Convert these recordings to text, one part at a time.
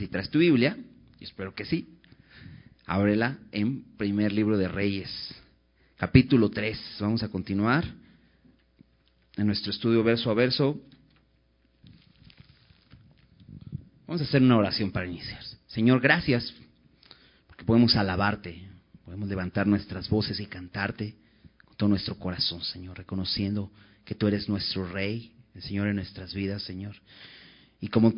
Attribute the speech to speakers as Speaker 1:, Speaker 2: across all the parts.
Speaker 1: Si traes tu Biblia, y espero que sí, ábrela en primer libro de Reyes, capítulo 3. Vamos a continuar en nuestro estudio verso a verso. Vamos a hacer una oración para iniciar. Señor, gracias porque podemos alabarte, podemos levantar nuestras voces y cantarte con todo nuestro corazón, Señor, reconociendo que tú eres nuestro Rey, el Señor en nuestras vidas, Señor. Y como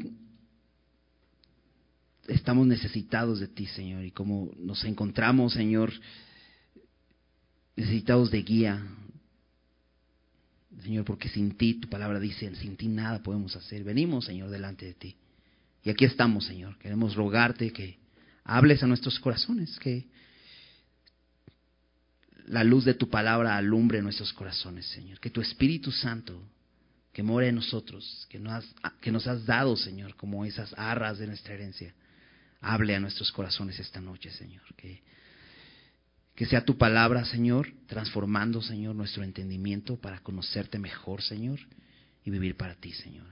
Speaker 1: estamos necesitados de ti, Señor, y como nos encontramos, Señor, necesitados de guía, Señor, porque sin ti, tu palabra dice, sin ti nada podemos hacer. Venimos, Señor, delante de ti. Y aquí estamos, Señor. Queremos rogarte que hables a nuestros corazones, que la luz de tu palabra alumbre nuestros corazones, Señor. Que tu Espíritu Santo, que more en nosotros, que nos, has, que nos has dado, Señor, como esas arras de nuestra herencia, hable a nuestros corazones esta noche, Señor. Que, que sea tu palabra, Señor, transformando, Señor, nuestro entendimiento para conocerte mejor, Señor, y vivir para ti, Señor.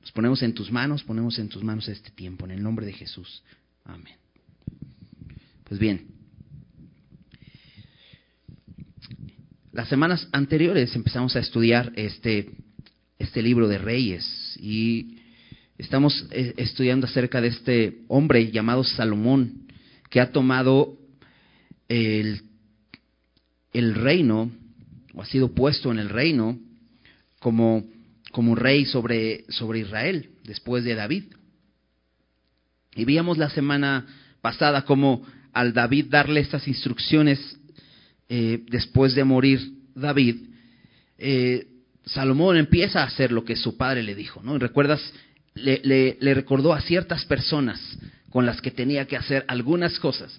Speaker 1: Nos ponemos en tus manos, ponemos en tus manos este tiempo, en el nombre de Jesús. Amén. Pues bien, las semanas anteriores empezamos a estudiar este, este libro de Reyes y estamos eh, estudiando acerca de este hombre llamado Salomón que ha tomado el, el reino, o ha sido puesto en el reino como, como rey sobre, sobre Israel después de David. Y veíamos la semana pasada como al David darle estas instrucciones eh, después de morir David, eh, Salomón empieza a hacer lo que su padre le dijo, ¿no? recuerdas, le, recordó a ciertas personas con las que tenía que hacer algunas cosas.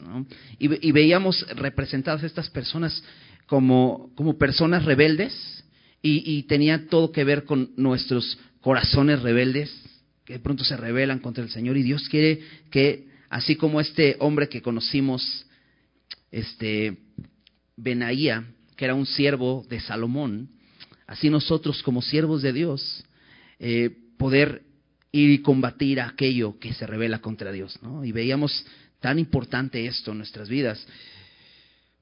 Speaker 1: Y, veíamos representadas estas personas como, como personas rebeldes y, tenía todo que ver con nuestros corazones rebeldes que de pronto se rebelan contra el Señor y Dios quiere que así como este hombre que conocimos, este Benaía, que era un siervo de Salomón, así nosotros como siervos de Dios, eh, poder y combatir aquello que se revela contra Dios. ¿no? Y veíamos tan importante esto en nuestras vidas,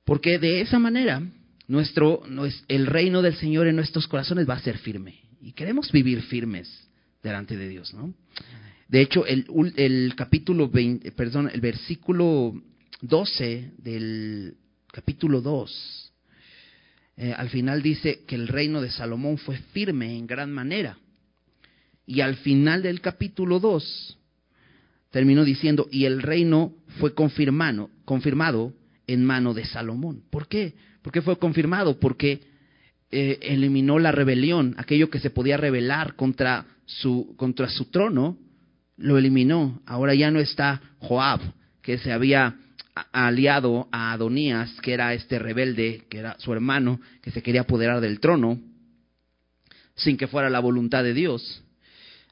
Speaker 1: porque de esa manera nuestro, el reino del Señor en nuestros corazones va a ser firme. Y queremos vivir firmes delante de Dios. ¿no? De hecho, el, el capítulo 20, perdón, el versículo 12 del capítulo 2, eh, al final dice que el reino de Salomón fue firme en gran manera. Y al final del capítulo 2 terminó diciendo, y el reino fue confirmado, confirmado en mano de Salomón. ¿Por qué? ¿Por qué fue confirmado? Porque eh, eliminó la rebelión, aquello que se podía rebelar contra su, contra su trono, lo eliminó. Ahora ya no está Joab, que se había aliado a Adonías, que era este rebelde, que era su hermano, que se quería apoderar del trono, sin que fuera la voluntad de Dios.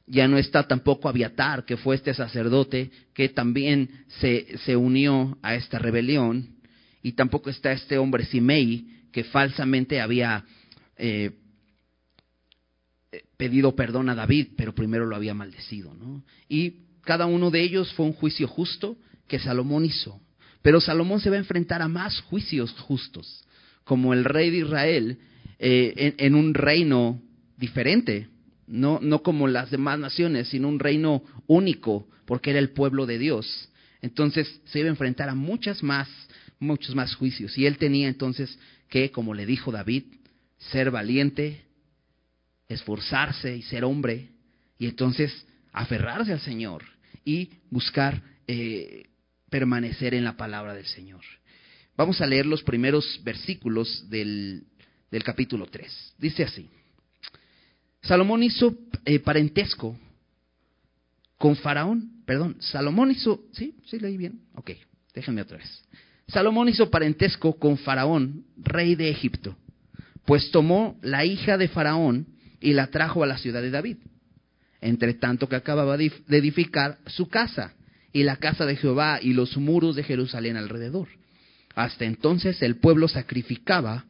Speaker 1: Ya no está tampoco Abiatar, que fue este sacerdote que también se, se unió a esta rebelión, y tampoco está este hombre Simei, que falsamente había eh, pedido perdón a David, pero primero lo había maldecido. ¿no? Y cada uno de ellos fue un juicio justo que Salomón hizo. Pero Salomón se va a enfrentar a más juicios justos, como el rey de Israel, eh, en, en, un reino diferente, no, no como las demás naciones, sino un reino único, porque era el pueblo de Dios. Entonces se iba a enfrentar a muchas más, muchos más juicios. Y él tenía entonces que, como le dijo David, ser valiente, esforzarse y ser hombre, y entonces aferrarse al Señor y buscar eh, permanecer en la palabra del Señor. Vamos a leer los primeros versículos del, del capítulo 3. Dice así, Salomón hizo eh, parentesco con Faraón, perdón, Salomón hizo, ¿sí? ¿Sí leí bien? Ok, déjenme otra vez. Salomón hizo parentesco con Faraón, rey de Egipto, pues tomó la hija de Faraón y la trajo a la ciudad de David, entre tanto que acababa de edificar su casa y la casa de Jehová y los muros de Jerusalén alrededor. Hasta entonces el pueblo sacrificaba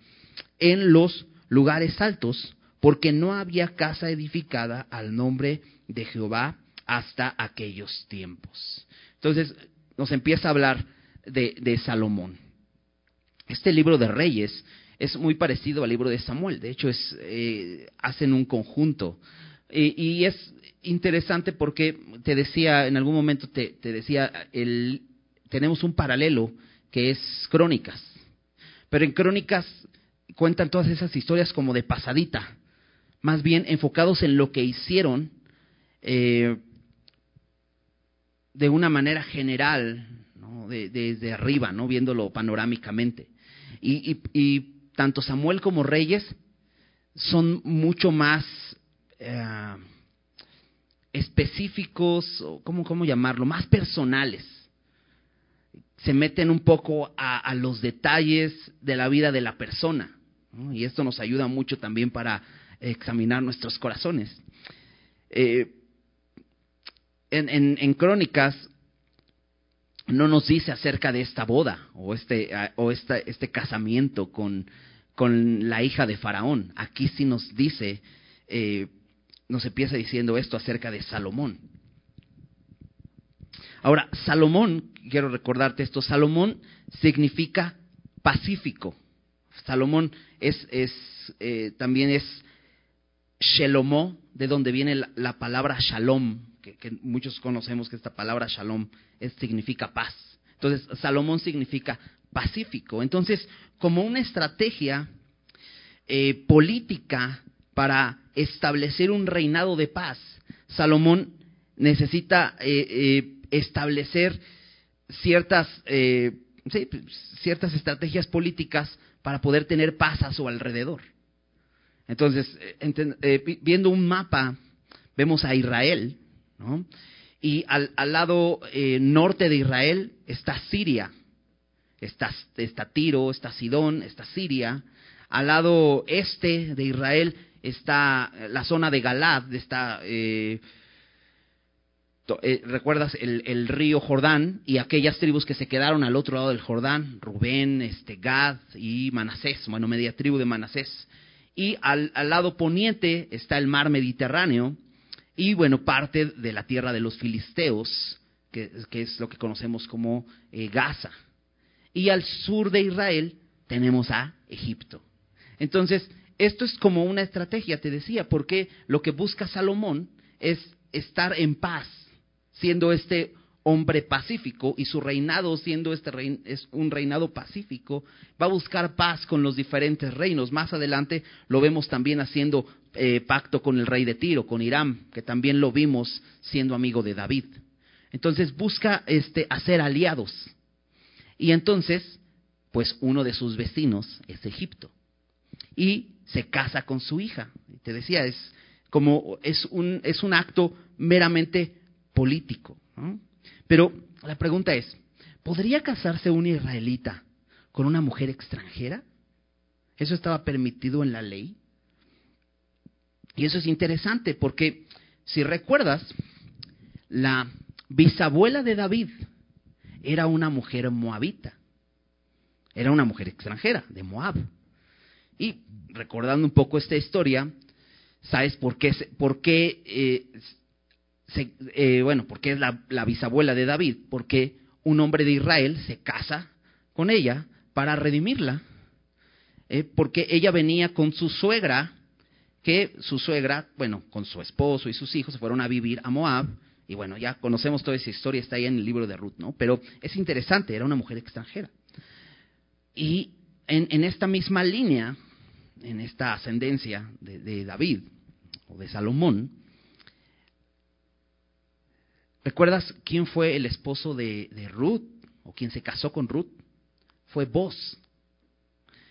Speaker 1: en los lugares altos, porque no había casa edificada al nombre de Jehová hasta aquellos tiempos. Entonces nos empieza a hablar de, Salomón. Este libro de Reyes es muy parecido al libro de Samuel, de hecho es, eh, hacen un conjunto. y es interesante porque te decía, en algún momento te, te decía, el, tenemos un paralelo que es Crónicas. Pero en Crónicas cuentan todas esas historias como de pasadita, más bien enfocados en lo que hicieron eh, de una manera general, desde arriba, ¿no? viéndolo panorámicamente. Y, tanto Samuel como Reyes son mucho más eh, específicos, o ¿cómo, cómo llamarlo, más personales. Se meten un poco a, los detalles de la vida de la persona. Y esto nos ayuda mucho también para examinar nuestros corazones. Eh, en, Crónicas no nos dice acerca de esta boda o este, o este casamiento con, con la hija de Faraón. Aquí sí nos dice eh, nos empieza diciendo esto acerca de Salomón. Ahora, Salomón, quiero recordarte esto, Salomón significa pacífico. Salomón es, es eh, también es Shelomó, de donde viene la, palabra Shalom, que, muchos conocemos que esta palabra Shalom es, significa paz. Entonces, Salomón significa pacífico. Entonces, como una estrategia eh, política para establecer un reinado de paz, Salomón necesita eh, eh, establecer ciertas, eh, ciertas estrategias políticas para poder tener paz a su alrededor. Entonces, viendo un mapa, vemos a Israel, ¿no? Y al, al lado norte de Israel está Siria, está, está Tiro, está Sidón, está Siria. Al lado este de Israel está la zona de Galad, está, eh, eh, recuerdas el, río Jordán y aquellas tribus que se quedaron al otro lado del Jordán, Rubén, este, Gad y Manasés, bueno, media tribu de Manasés. Y al, lado poniente está el mar Mediterráneo y, bueno, parte de la tierra de los filisteos, que, es lo que conocemos como eh, Gaza. Y al sur de Israel tenemos a Egipto. Entonces, esto es como una estrategia, te decía, porque lo que busca Salomón es estar en paz, siendo este hombre pacífico y su reinado siendo este es un reinado pacífico, va a buscar paz con los diferentes reinos. Más adelante lo vemos también haciendo eh, pacto con el rey de Tiro, con Irán, que también lo vimos siendo amigo de David. Entonces busca este, hacer aliados. Y entonces, pues uno de sus vecinos es Egipto. Y se casa con su hija. Te decía, es como es un, es un acto meramente político. Pero la pregunta es, ¿podría casarse un israelita con una mujer extranjera? ¿Eso estaba permitido en la ley? Y eso es interesante porque, si recuerdas, la bisabuela de David era una mujer moabita. Era una mujer extranjera, de Moab. Y recordando un poco esta historia, ¿sabes por qué? Por qué eh, eh, bueno, porque es la, bisabuela de David, porque un hombre de Israel se casa con ella para redimirla, eh, porque ella venía con su suegra, que su suegra, bueno, con su esposo y sus hijos se fueron a vivir a Moab, y bueno, ya conocemos toda esa historia, está ahí en el libro de Ruth, ¿no? Pero es interesante, era una mujer extranjera. Y en, en esta misma línea, en esta ascendencia de, David o de Salomón, ¿recuerdas quién fue el esposo de, Ruth o quién se casó con Ruth? Fue Boz.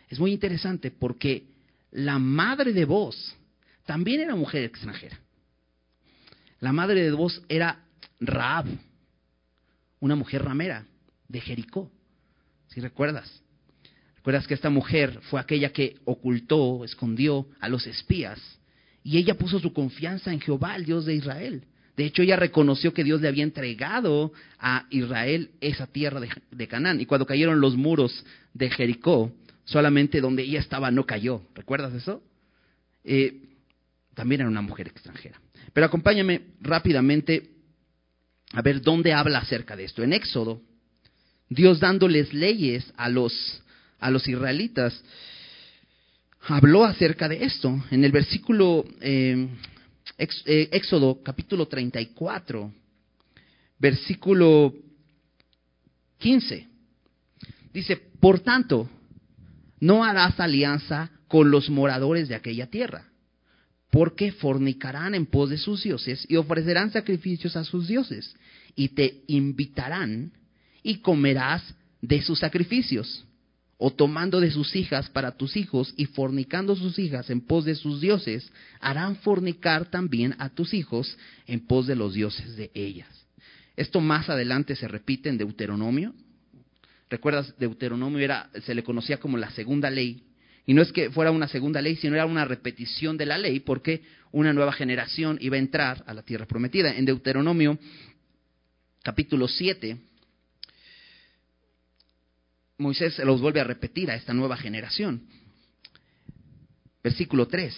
Speaker 1: Es muy interesante porque la madre de Boz también era mujer extranjera. La madre de Boz era Raab, una mujer ramera de Jericó, si recuerdas. ¿Recuerdas que esta mujer fue aquella que ocultó, escondió a los espías? Y ella puso su confianza en Jehová, el Dios de Israel. De hecho, ella reconoció que Dios le había entregado a Israel esa tierra de, Canaán. Y cuando cayeron los muros de Jericó, solamente donde ella estaba no cayó. ¿Recuerdas eso? Eh, también era una mujer extranjera. Pero acompáñame rápidamente a ver dónde habla acerca de esto. En Éxodo, Dios dándoles leyes a los, a los israelitas, habló acerca de esto. En el versículo eh, eh, Éxodo capítulo 34, versículo 15, dice, por tanto, no harás alianza con los moradores de aquella tierra, porque fornicarán en pos de sus dioses y ofrecerán sacrificios a sus dioses, y te invitarán y comerás de sus sacrificios, o tomando de sus hijas para tus hijos y fornicando sus hijas en pos de sus dioses, harán fornicar también a tus hijos en pos de los dioses de ellas. Esto más adelante se repite en Deuteronomio. ¿Recuerdas? Deuteronomio era, se le conocía como la segunda ley y no es que fuera una segunda ley, sino era una repetición de la ley, porque una nueva generación iba a entrar a la tierra prometida. En Deuteronomio capítulo 7, Moisés se los vuelve a repetir a esta nueva generación. Versículo 3.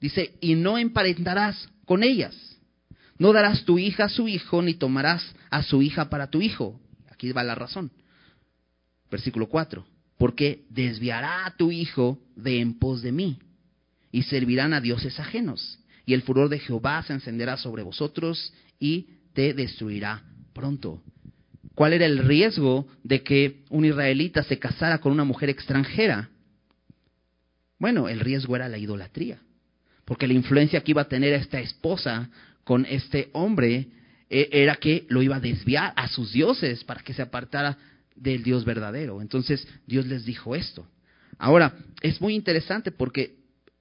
Speaker 1: Dice, y no emparentarás con ellas. No darás tu hija a su hijo, ni tomarás a su hija para tu hijo. Aquí va la razón. Versículo 4 porque desviará a tu hijo de en pos de mí, y servirán a dioses ajenos, y el furor de Jehová se encenderá sobre vosotros y te destruirá pronto. ¿Cuál era el riesgo de que un israelita se casara con una mujer extranjera? Bueno, el riesgo era la idolatría, porque la influencia que iba a tener esta esposa con este hombre eh, era que lo iba a desviar a sus dioses para que se apartara del Dios verdadero. Entonces Dios les dijo esto. Ahora, es muy interesante porque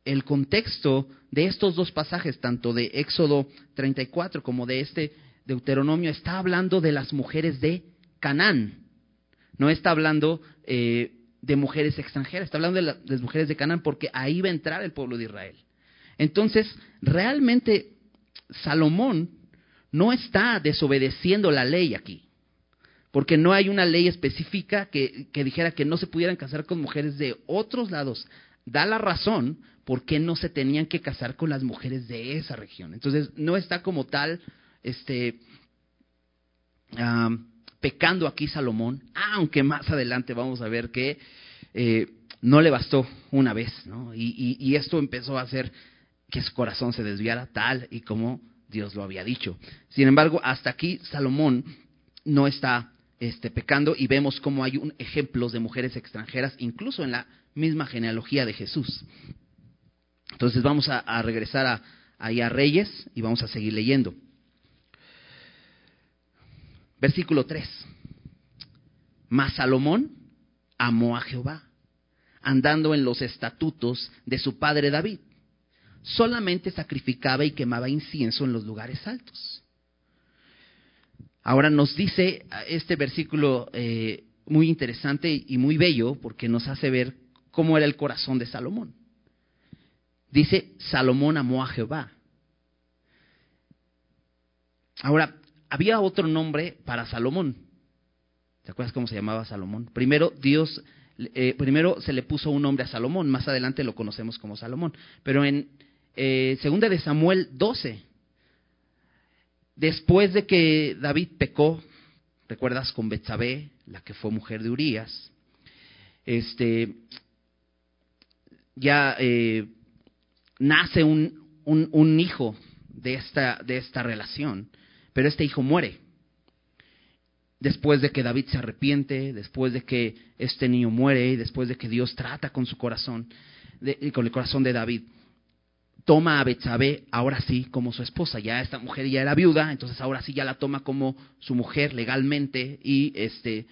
Speaker 1: el contexto de estos dos pasajes, tanto de Éxodo 34 como de este Deuteronomio, está hablando de las mujeres de Canaán. No está hablando eh, de mujeres extranjeras, está hablando de las mujeres de Canaán porque ahí va a entrar el pueblo de Israel. Entonces, realmente Salomón no está desobedeciendo la ley aquí porque no hay una ley específica que, dijera que no se pudieran casar con mujeres de otros lados. Da la razón por qué no se tenían que casar con las mujeres de esa región. Entonces, no está como tal este, pecando aquí Salomón, aunque más adelante vamos a ver que eh, no le bastó una vez, ¿no? Y, esto empezó a hacer que su corazón se desviara tal y como Dios lo había dicho. Sin embargo, hasta aquí Salomón no está este, pecando y vemos cómo hay un, ejemplos de mujeres extranjeras, incluso en la misma genealogía de Jesús. Entonces vamos a, regresar ahí a Reyes y vamos a seguir leyendo. Versículo 3. Mas Salomón amó a Jehová, andando en los estatutos de su padre David. Solamente sacrificaba y quemaba incienso en los lugares altos Ahora nos dice este versículo eh, muy interesante y muy bello porque nos hace ver cómo era el corazón de Salomón. Dice, Salomón amó a Jehová. Ahora, había otro nombre para Salomón. ¿Te acuerdas cómo se llamaba Salomón? Primero, Dios, eh, primero se le puso un nombre a Salomón, más adelante lo conocemos como Salomón. Pero en eh, segunda de Samuel 12, Después de que David pecó, recuerdas con Betsabé, la que fue mujer de Urías, este, ya eh, nace un, un, hijo de esta, de esta relación, pero este hijo muere. Después de que David se arrepiente, después de que este niño muere, y después de que Dios trata con su corazón, con el corazón de David toma a Betsabé ahora sí como su esposa. Ya esta mujer ya era viuda, entonces ahora sí ya la toma como su mujer legalmente y este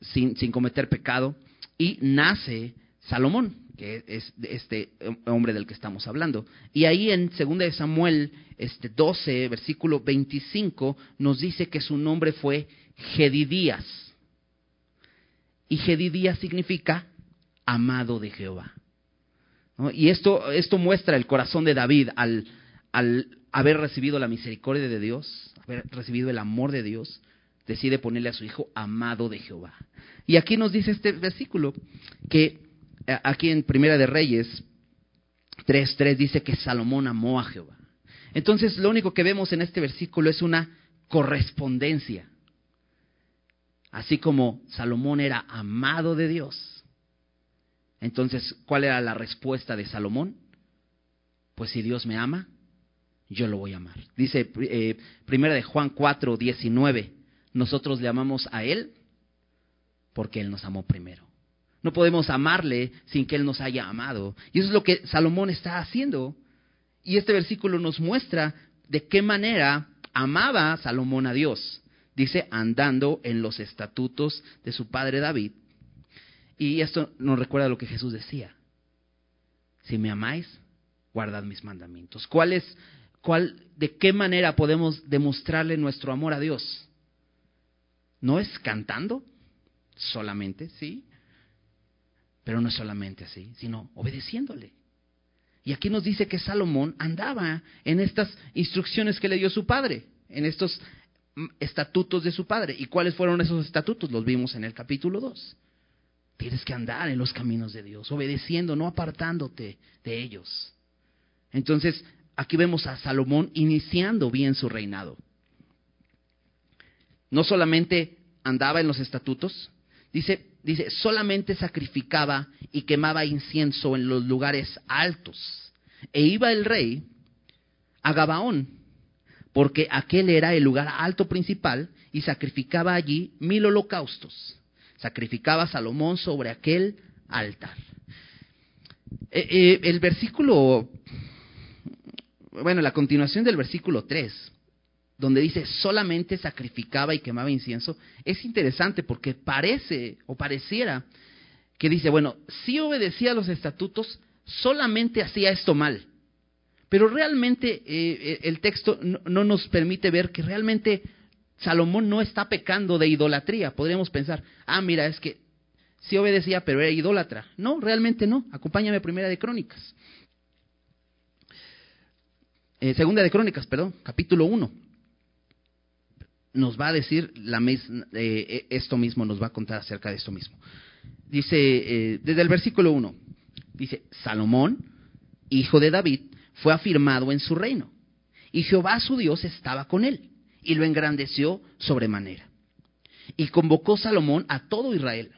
Speaker 1: sin, sin cometer pecado. Y nace Salomón, que es este hombre del que estamos hablando. Y ahí en 2 de Samuel este 12, versículo 25, nos dice que su nombre fue Gedidías. Y Gedidías significa amado de Jehová. Y esto, esto muestra el corazón de David al, al haber recibido la misericordia de Dios, haber recibido el amor de Dios, decide ponerle a su hijo amado de Jehová. Y aquí nos dice este versículo que aquí en Primera de Reyes 3.3 dice que Salomón amó a Jehová. Entonces lo único que vemos en este versículo es una correspondencia. Así como Salomón era amado de Dios. Entonces, ¿cuál era la respuesta de Salomón? Pues si Dios me ama, yo lo voy a amar. Dice eh, primera de Juan 4, 19, nosotros le amamos a Él porque Él nos amó primero. No podemos amarle sin que Él nos haya amado. Y eso es lo que Salomón está haciendo. Y este versículo nos muestra de qué manera amaba Salomón a Dios. Dice, andando en los estatutos de su padre David. Y esto nos recuerda lo que Jesús decía. Si me amáis, guardad mis mandamientos. ¿Cuál es, cuál, de qué manera podemos demostrarle nuestro amor a Dios? ¿No es cantando solamente, sí? Pero no solamente así, sino obedeciéndole. Y aquí nos dice que Salomón andaba en estas instrucciones que le dio su padre, en estos mm, estatutos de su padre. ¿Y cuáles fueron esos estatutos? Los vimos en el capítulo 2. Tienes que andar en los caminos de Dios, obedeciendo, no apartándote de ellos. Entonces, aquí vemos a Salomón iniciando bien su reinado. No solamente andaba en los estatutos, dice, dice, solamente sacrificaba y quemaba incienso en los lugares altos. E iba el rey a Gabaón, porque aquel era el lugar alto principal, y sacrificaba allí mil holocaustos. Sacrificaba Salomón sobre aquel altar. Eh, eh, el versículo, bueno, la continuación del versículo 3 donde dice solamente sacrificaba y quemaba incienso, es interesante porque parece o pareciera que dice, bueno, si obedecía a los estatutos, solamente hacía esto mal. Pero realmente eh, eh, el texto no, nos permite ver que realmente Salomón no está pecando de idolatría. Podríamos pensar, ah, mira, es que sí obedecía, pero era idólatra. No, realmente no. Acompáñame primera de Crónicas. Eh, segunda de Crónicas, perdón, capítulo 1 nos va a decir la eh, esto mismo, nos va a contar acerca de esto mismo. Dice, eh, desde el versículo 1, dice, Salomón, hijo de David, fue afirmado en su reino, y Jehová su Dios estaba con él, y lo engrandeció sobremanera. Y convocó Salomón a todo Israel,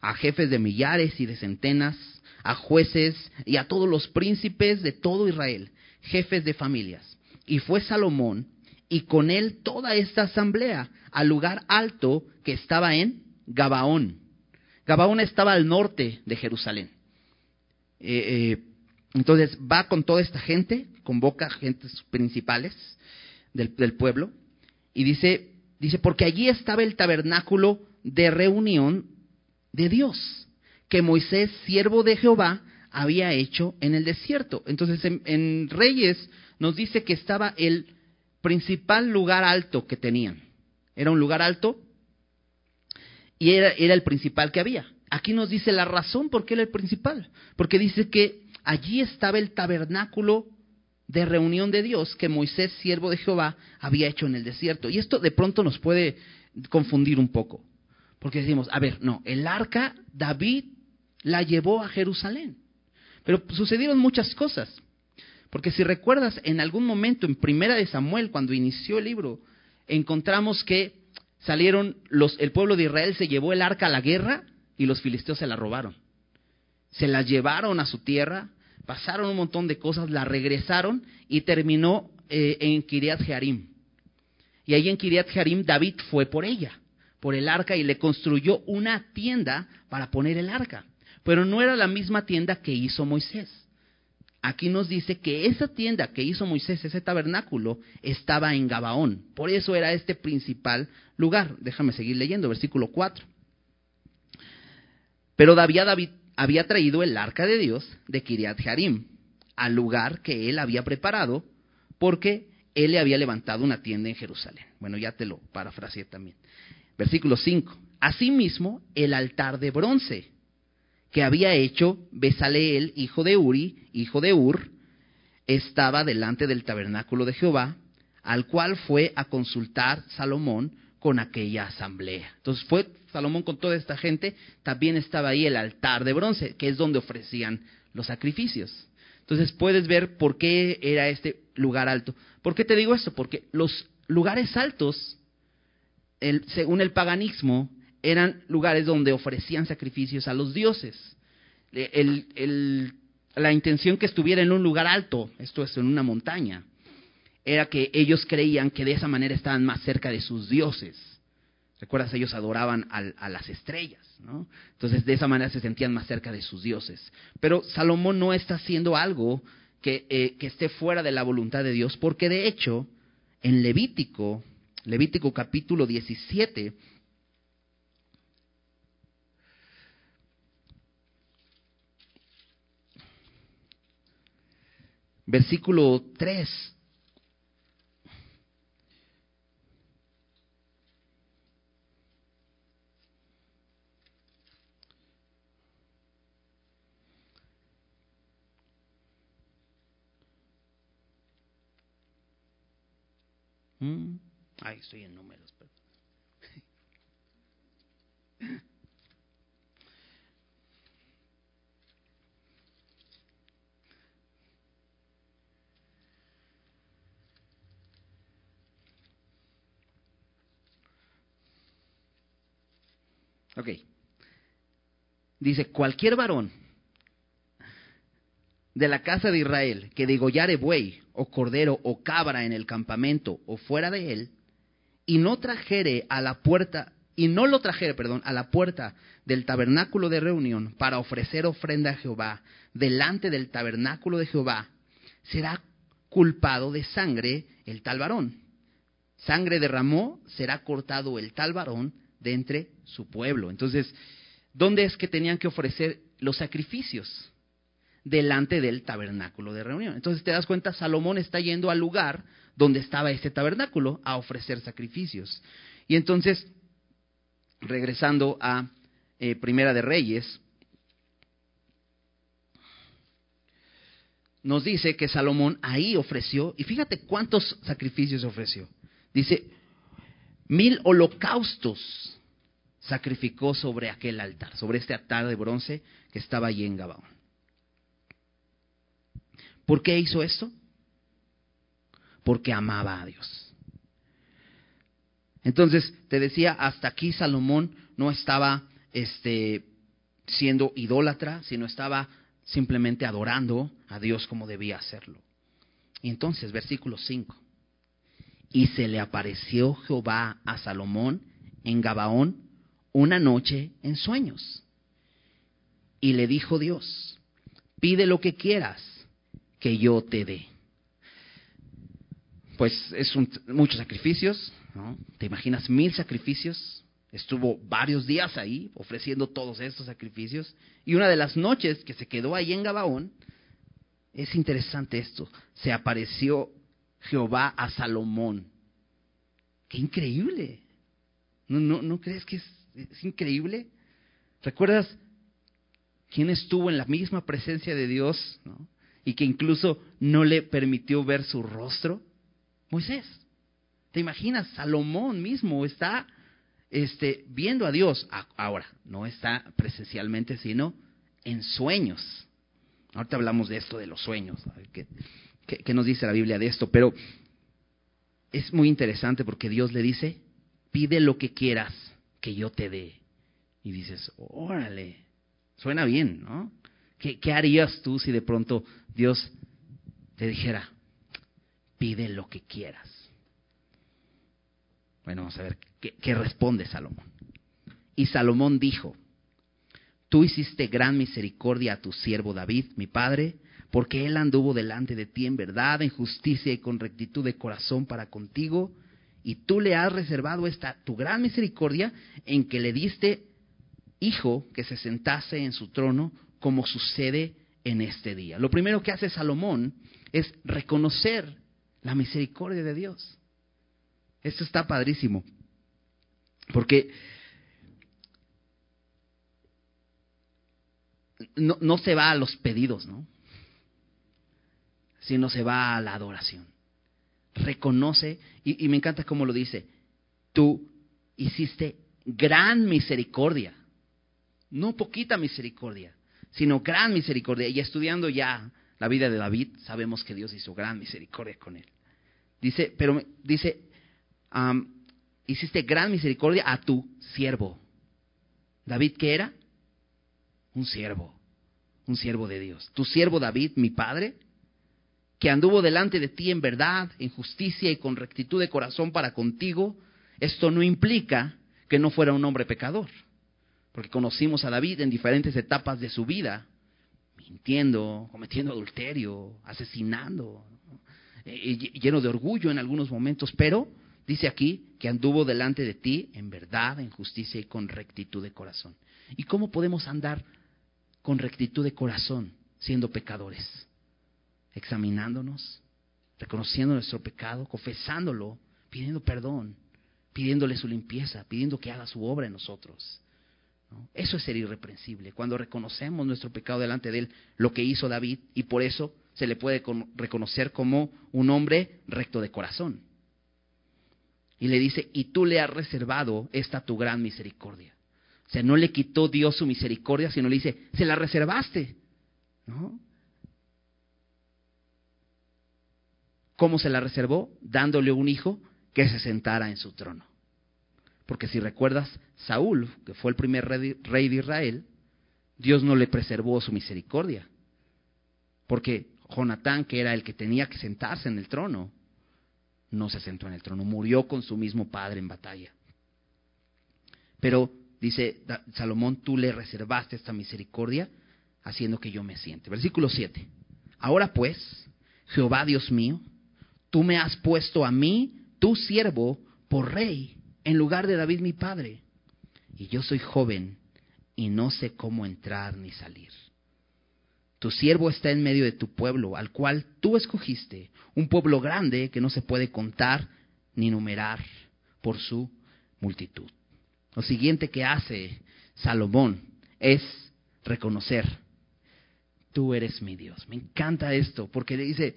Speaker 1: a jefes de millares y de centenas, a jueces y a todos los príncipes de todo Israel, jefes de familias. Y fue Salomón y con él toda esta asamblea al lugar alto que estaba en Gabaón. Gabaón estaba al norte de Jerusalén. Eh, eh, entonces va con toda esta gente, convoca gentes principales del, pueblo y dice, dice, porque allí estaba el tabernáculo de reunión de Dios, que Moisés, siervo de Jehová, había hecho en el desierto. Entonces en, en Reyes nos dice que estaba el principal lugar alto que tenían. Era un lugar alto y era, era el principal que había. Aquí nos dice la razón por qué era el principal. Porque dice que allí estaba el tabernáculo de reunión de Dios que Moisés, siervo de Jehová, había hecho en el desierto. Y esto de pronto nos puede confundir un poco. Porque decimos, a ver, no, el arca David la llevó a Jerusalén. Pero sucedieron muchas cosas. Porque si recuerdas, en algún momento en Primera de Samuel, cuando inició el libro, encontramos que salieron los, el pueblo de Israel se llevó el arca a la guerra y los filisteos se la robaron. Se la llevaron a su tierra, pasaron un montón de cosas, la regresaron y terminó eh, en Kiriat Jearim. Y ahí en Kiriat Jearim David fue por ella, por el arca y le construyó una tienda para poner el arca. Pero no era la misma tienda que hizo Moisés aquí nos dice que esa tienda que hizo Moisés, ese tabernáculo, estaba en Gabaón. Por eso era este principal lugar. Déjame seguir leyendo, versículo 4. Pero David, había traído el arca de Dios de Kiriat Jarim al lugar que él había preparado, porque él le había levantado una tienda en Jerusalén. Bueno, ya te lo parafraseé también. Versículo 5. Asimismo, el altar de bronce que había hecho Besaleel, hijo de Uri, hijo de Ur, estaba delante del tabernáculo de Jehová, al cual fue a consultar Salomón con aquella asamblea. Entonces fue Salomón con toda esta gente, también estaba ahí el altar de bronce, que es donde ofrecían los sacrificios. Entonces puedes ver por qué era este lugar alto. ¿Por qué te digo esto? Porque los, lugares altos, según el paganismo, eran lugares donde ofrecían sacrificios a los dioses. la intención que estuviera en un lugar alto, esto es en una montaña, era que ellos creían que de esa manera estaban más cerca de sus dioses. ¿Recuerdas? Ellos adoraban a, las estrellas, ¿no? Entonces, de esa manera se sentían más cerca de sus dioses. Pero Salomón no está haciendo algo que, eh, que esté fuera de la voluntad de Dios, porque de hecho, en Levítico, Levítico capítulo 17, versículo 3, Mm. Ay, estoy en números. Ok. Dice, cualquier varón de la casa de Israel que degollare buey o cordero o cabra en el campamento o fuera de él, y no trajere a la puerta, y no lo trajere, perdón, a la puerta del tabernáculo de reunión para ofrecer ofrenda a Jehová delante del tabernáculo de Jehová, será culpado de sangre el tal varón. Sangre derramó, será cortado el tal varón de entre su pueblo. Entonces, ¿dónde es que tenían que ofrecer los sacrificios? delante del tabernáculo de reunión. Entonces te das cuenta, Salomón está yendo al lugar donde estaba ese tabernáculo a ofrecer sacrificios. Y entonces, regresando a eh, Primera de Reyes, nos dice que Salomón ahí ofreció, y fíjate cuántos sacrificios ofreció. Dice, mil holocaustos sacrificó sobre aquel altar, sobre este altar de bronce que estaba allí en Gabaón. ¿Por qué hizo esto? Porque amaba a Dios. Entonces, te decía, hasta aquí Salomón no estaba este, siendo idólatra, sino estaba simplemente adorando a Dios como debía hacerlo. Y entonces, versículo 5. Y se le apareció Jehová a Salomón en Gabaón una noche en sueños. Y le dijo Dios, pide lo que quieras que yo te dé. Pues es un, muchos sacrificios, ¿no? ¿Te imaginas mil sacrificios? Estuvo varios días ahí ofreciendo todos estos sacrificios. Y una de las noches que se quedó ahí en Gabaón, es interesante esto, se apareció Jehová a Salomón. ¡Qué increíble! ¿No, no, crees que es, increíble? ¿Recuerdas quién estuvo en la misma presencia de Dios? y que incluso no le permitió ver su rostro? Moisés. ¿Te imaginas? Salomón mismo está este, viendo a Dios. Ahora, no está presencialmente, sino en sueños. Ahorita hablamos de esto, de los sueños. ¿Qué, nos dice la Biblia de esto? Pero es muy interesante porque Dios le dice, pide lo que quieras que yo te dé. Y dices, órale, suena bien, ¿no? ¿Qué, harías tú si de pronto Dios te dijera, pide lo que quieras? Bueno, vamos a ver qué responde Salomón. Y Salomón dijo, tú hiciste gran misericordia a tu siervo David, mi padre, porque él anduvo delante de ti en verdad, en justicia y con rectitud de corazón para contigo, y tú le has reservado esta tu gran misericordia en que le diste hijo que se sentase en su trono como sucede en este día. Lo primero que hace Salomón es reconocer la misericordia de Dios. Esto está padrísimo, porque no, no se va a los pedidos, ¿no? Sino se va a la adoración. Reconoce, y, me encanta cómo lo dice, tú hiciste gran misericordia, no poquita misericordia sino gran misericordia. Y estudiando ya la vida de David, sabemos que Dios hizo gran misericordia con él. Dice, pero dice, hiciste gran misericordia a tu siervo. David, ¿qué era? Un siervo, un siervo de Dios. Tu siervo David, mi padre, que anduvo delante de ti en verdad, en justicia y con rectitud de corazón para contigo, esto no implica que no fuera un hombre pecador, porque conocimos a David en diferentes etapas de su vida, mintiendo, cometiendo adulterio, asesinando, lleno de orgullo en algunos momentos, pero dice aquí que anduvo delante de ti en verdad, en justicia y con rectitud de corazón. ¿Y cómo podemos andar con rectitud de corazón siendo pecadores? Examinándonos, reconociendo nuestro pecado, confesándolo, pidiendo perdón, pidiéndole su limpieza, pidiendo que haga su obra en nosotros. Eso es ser irreprensible, cuando reconocemos nuestro pecado delante de Él, lo que hizo David, y por eso se le puede reconocer como un hombre recto de corazón. Y le dice, y tú le has reservado esta tu gran misericordia. O sea, no le quitó Dios su misericordia, sino le dice, se la reservaste. ¿No? ¿Cómo se la reservó? Dándole un hijo que se sentara en su trono. Porque si recuerdas, Saúl, que fue el primer rey de Israel, Dios no le preservó su misericordia. Porque Jonatán, que era el que tenía que sentarse en el trono, no se sentó en el trono, murió con su mismo padre en batalla. Pero dice Salomón, tú le reservaste esta misericordia haciendo que yo me siente. Versículo 7. Ahora pues, Jehová Dios mío, tú me has puesto a mí, tu siervo, por rey, en lugar de David mi padre. Y yo soy joven y no sé cómo entrar ni salir. Tu siervo está en medio de tu pueblo, al cual tú escogiste, un pueblo grande que no se puede contar ni numerar por su multitud. Lo siguiente que hace Salomón es reconocer, tú eres mi Dios. Me encanta esto, porque le dice,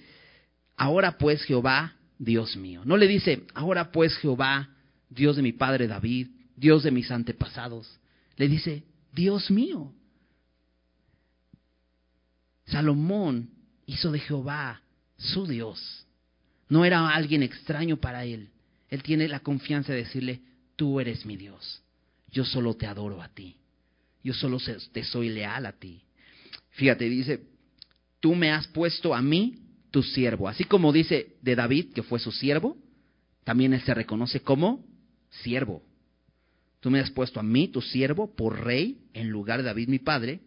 Speaker 1: ahora pues Jehová, Dios mío. No le dice, ahora pues Jehová, Dios de mi padre David, Dios de mis antepasados. Le dice, Dios mío. Salomón hizo de Jehová su Dios. No era alguien extraño para él. Él tiene la confianza de decirle, tú eres mi Dios. Yo solo te adoro a ti. Yo solo te soy leal a ti. Fíjate, dice, tú me has puesto a mí tu siervo. Así como dice de David, que fue su siervo, también él se reconoce como siervo. Tú me has puesto a mí, tu siervo, por rey, en lugar de David mi padre,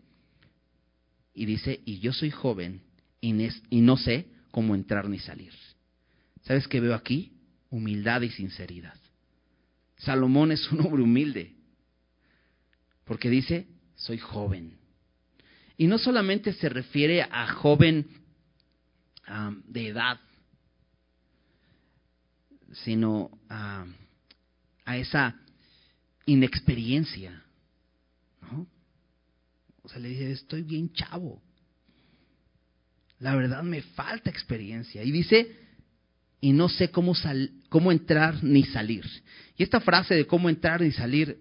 Speaker 1: y dice, y yo soy joven y, no sé cómo entrar ni salir. ¿Sabes qué veo aquí? Humildad y sinceridad. Salomón es un hombre humilde, porque dice, soy joven. Y no solamente se refiere a joven de edad, sino a esa inexperiencia. ¿no? O sea, le dice, estoy bien chavo. La verdad me falta experiencia. Y dice, y no sé cómo, cómo entrar ni salir. Y esta frase de cómo entrar ni salir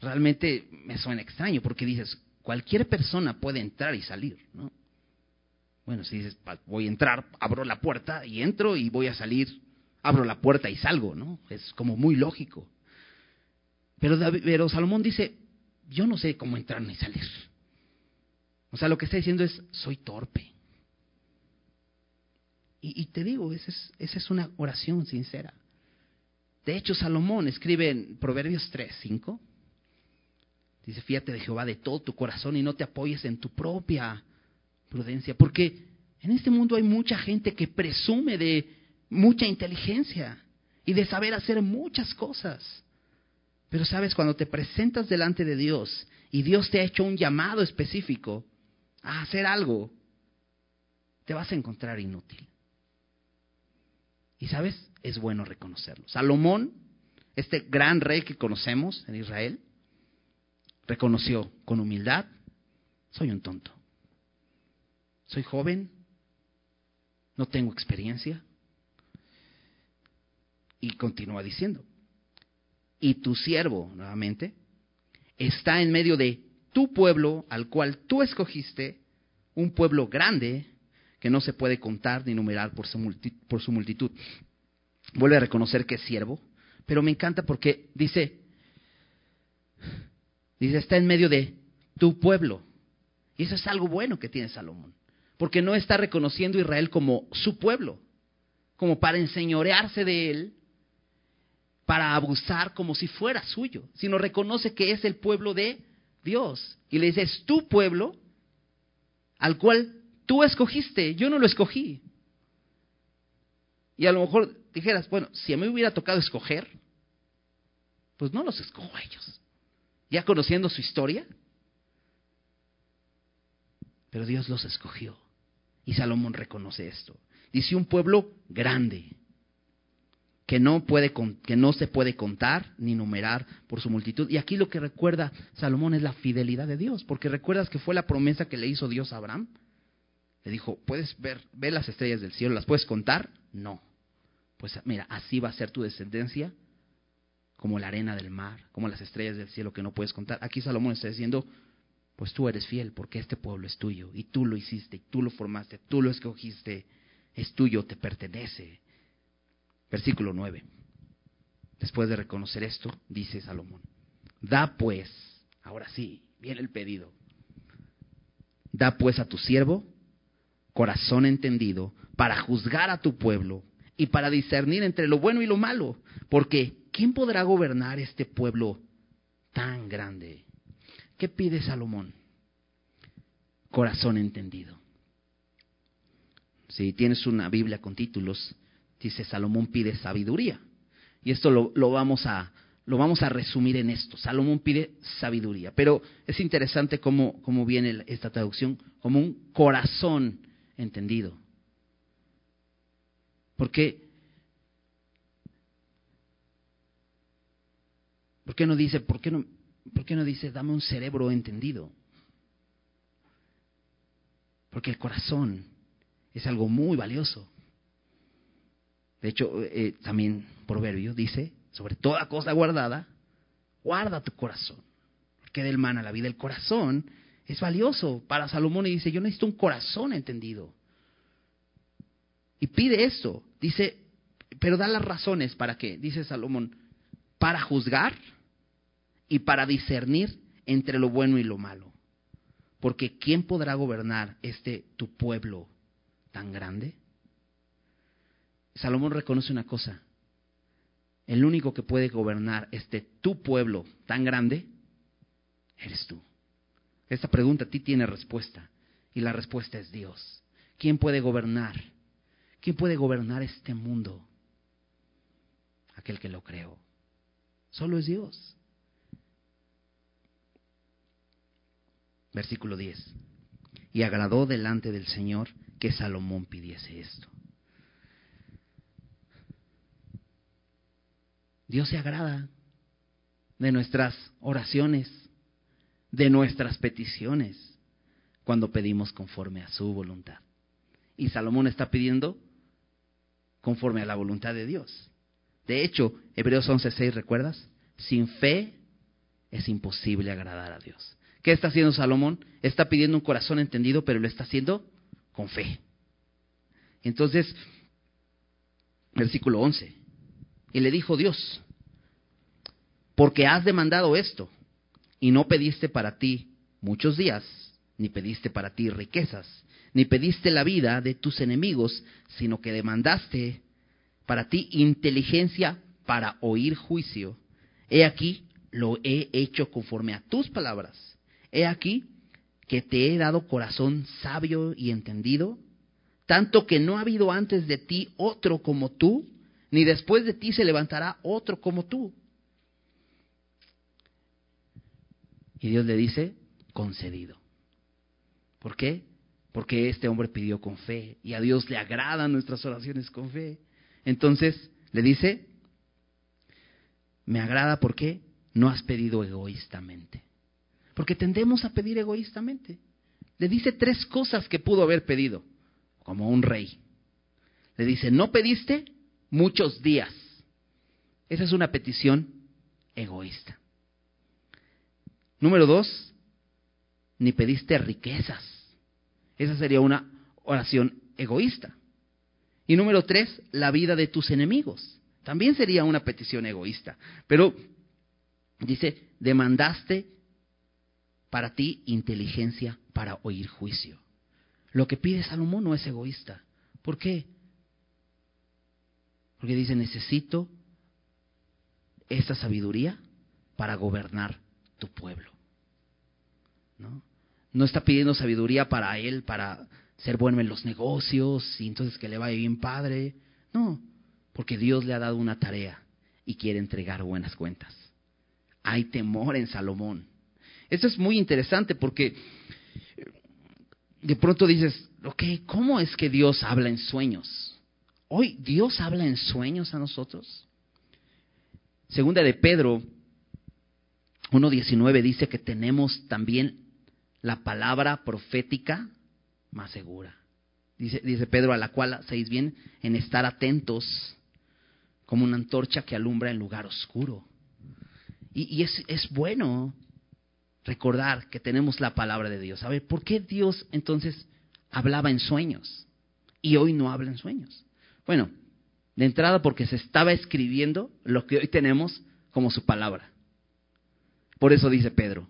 Speaker 1: realmente me suena extraño, porque dices, cualquier persona puede entrar y salir, ¿no? Bueno, si dices, voy a entrar, abro la puerta y entro y voy a salir, abro la puerta y salgo, ¿no? Es como muy lógico. Pero, Salomón dice, yo no sé cómo entrar ni salir. O sea, lo que está diciendo es, soy torpe. Y, te digo, esa es, esa es una oración sincera. De hecho, Salomón escribe en Proverbios 3, 5. Dice, fíjate de Jehová de todo tu corazón y no te apoyes en tu propia prudencia. Porque en este mundo hay mucha gente que presume de mucha inteligencia y de saber hacer muchas cosas. Pero sabes, cuando te presentas delante de Dios y Dios te ha hecho un llamado específico, a hacer algo, te vas a encontrar inútil. Y sabes, es bueno reconocerlo. Salomón, este gran rey que conocemos en Israel, reconoció con humildad, soy un tonto. Soy joven, no tengo experiencia. Y continúa diciendo, y tu siervo, nuevamente, está en medio de tu pueblo al cual tú escogiste, un pueblo grande que no se puede contar ni numerar por su, multitud. Vuelve a reconocer que es siervo, Pero me encanta porque dice, dice, está en medio de tu pueblo. Y eso es algo bueno que tiene Salomón. Porque no está reconociendo a Israel como su pueblo, como para enseñorearse de él, para abusar como si fuera suyo, sino reconoce que es el pueblo de Dios. Y le dice, es tu pueblo al cual tú escogiste, yo no lo escogí. Y a lo mejor dijeras, bueno, si a mí hubiera tocado escoger, pues no los escojo a ellos. Ya conociendo su historia, pero Dios los escogió. Y Salomón reconoce esto. Dice un pueblo grande, que no, puede, que no se puede contar ni numerar por su multitud. Y aquí lo que recuerda Salomón es la fidelidad de Dios, porque recuerdas que fue la promesa que le hizo Dios a Abraham. Le dijo, ¿puedes ver, ver las estrellas del cielo? ¿Las puedes contar? No. Pues mira, así va a ser tu descendencia como la arena del mar, como las estrellas del cielo que no puedes contar. Aquí Salomón está diciendo, pues tú eres fiel porque este pueblo es tuyo y tú lo hiciste, y tú lo formaste, tú lo escogiste, es tuyo, te pertenece. Versículo 9. Después de reconocer esto, dice Salomón, da pues, ahora sí, viene el pedido, da pues a tu siervo corazón entendido para juzgar a tu pueblo y para discernir entre lo bueno y lo malo, porque ¿quién podrá gobernar este pueblo tan grande? ¿Qué pide Salomón? Corazón entendido. Si tienes una Biblia con títulos, dice Salomón pide sabiduría. Y esto lo, vamos a, lo vamos a resumir en esto. Salomón pide sabiduría. Pero es interesante cómo, cómo viene esta traducción, como un corazón entendido. Porque, ¿por qué no dice, por qué no, por qué no dice, dame un cerebro entendido? Porque el corazón es algo muy valioso. De hecho, eh, también Proverbio dice, sobre toda cosa guardada, guarda tu corazón. Porque del a la vida. El corazón es valioso para Salomón y dice, yo necesito un corazón entendido. Y pide esto. Dice, pero da las razones para qué. Dice Salomón, para juzgar y para discernir entre lo bueno y lo malo. Porque ¿quién podrá gobernar este tu pueblo tan grande? Salomón reconoce una cosa. El único que puede gobernar este tu pueblo tan grande eres tú. Esta pregunta a ti tiene respuesta y la respuesta es Dios. ¿Quién puede gobernar? ¿Quién puede gobernar este mundo? Aquel que lo creó. Solo es Dios. Versículo 10. Y agradó delante del Señor que Salomón pidiese esto. Dios se agrada de nuestras oraciones, de nuestras peticiones, cuando pedimos conforme a su voluntad. Y Salomón está pidiendo conforme a la voluntad de Dios. De hecho, Hebreos 11:6, ¿recuerdas? Sin fe es imposible agradar a Dios. ¿Qué está haciendo Salomón? Está pidiendo un corazón entendido, pero lo está haciendo con fe. Entonces, versículo 11. Y le dijo Dios, porque has demandado esto y no pediste para ti muchos días, ni pediste para ti riquezas, ni pediste la vida de tus enemigos, sino que demandaste para ti inteligencia para oír juicio. He aquí, lo he hecho conforme a tus palabras. He aquí que te he dado corazón sabio y entendido, tanto que no ha habido antes de ti otro como tú, ni después de ti se levantará otro como tú. Y Dios le dice, concedido. ¿Por qué? Porque este hombre pidió con fe y a Dios le agradan nuestras oraciones con fe. Entonces le dice, me agrada porque no has pedido egoístamente. Porque tendemos a pedir egoístamente. Le dice tres cosas que pudo haber pedido, como un rey. Le dice, no pediste muchos días. Esa es una petición egoísta. Número dos, ni pediste riquezas. Esa sería una oración egoísta. Y número tres, la vida de tus enemigos. También sería una petición egoísta. Pero dice, demandaste para ti inteligencia para oír juicio. Lo que pide Salomón no es egoísta. ¿Por qué? Porque dice, necesito esta sabiduría para gobernar tu pueblo. ¿No? no está pidiendo sabiduría para él, para ser bueno en los negocios y entonces que le vaya bien padre. No, porque Dios le ha dado una tarea y quiere entregar buenas cuentas. Hay temor en Salomón. Esto es muy interesante porque de pronto dices, ok, ¿cómo es que Dios habla en sueños? Hoy Dios habla en sueños a nosotros. Segunda de Pedro 1.19 dice que tenemos también la palabra profética más segura. Dice, dice Pedro, a la cual hacéis bien en estar atentos como una antorcha que alumbra en lugar oscuro. Y, es, es, bueno recordar que tenemos la palabra de Dios. A ver, ¿por qué Dios entonces hablaba en sueños y hoy no habla en sueños? Bueno, de entrada porque se estaba escribiendo lo que hoy tenemos como su palabra. Por eso dice Pedro,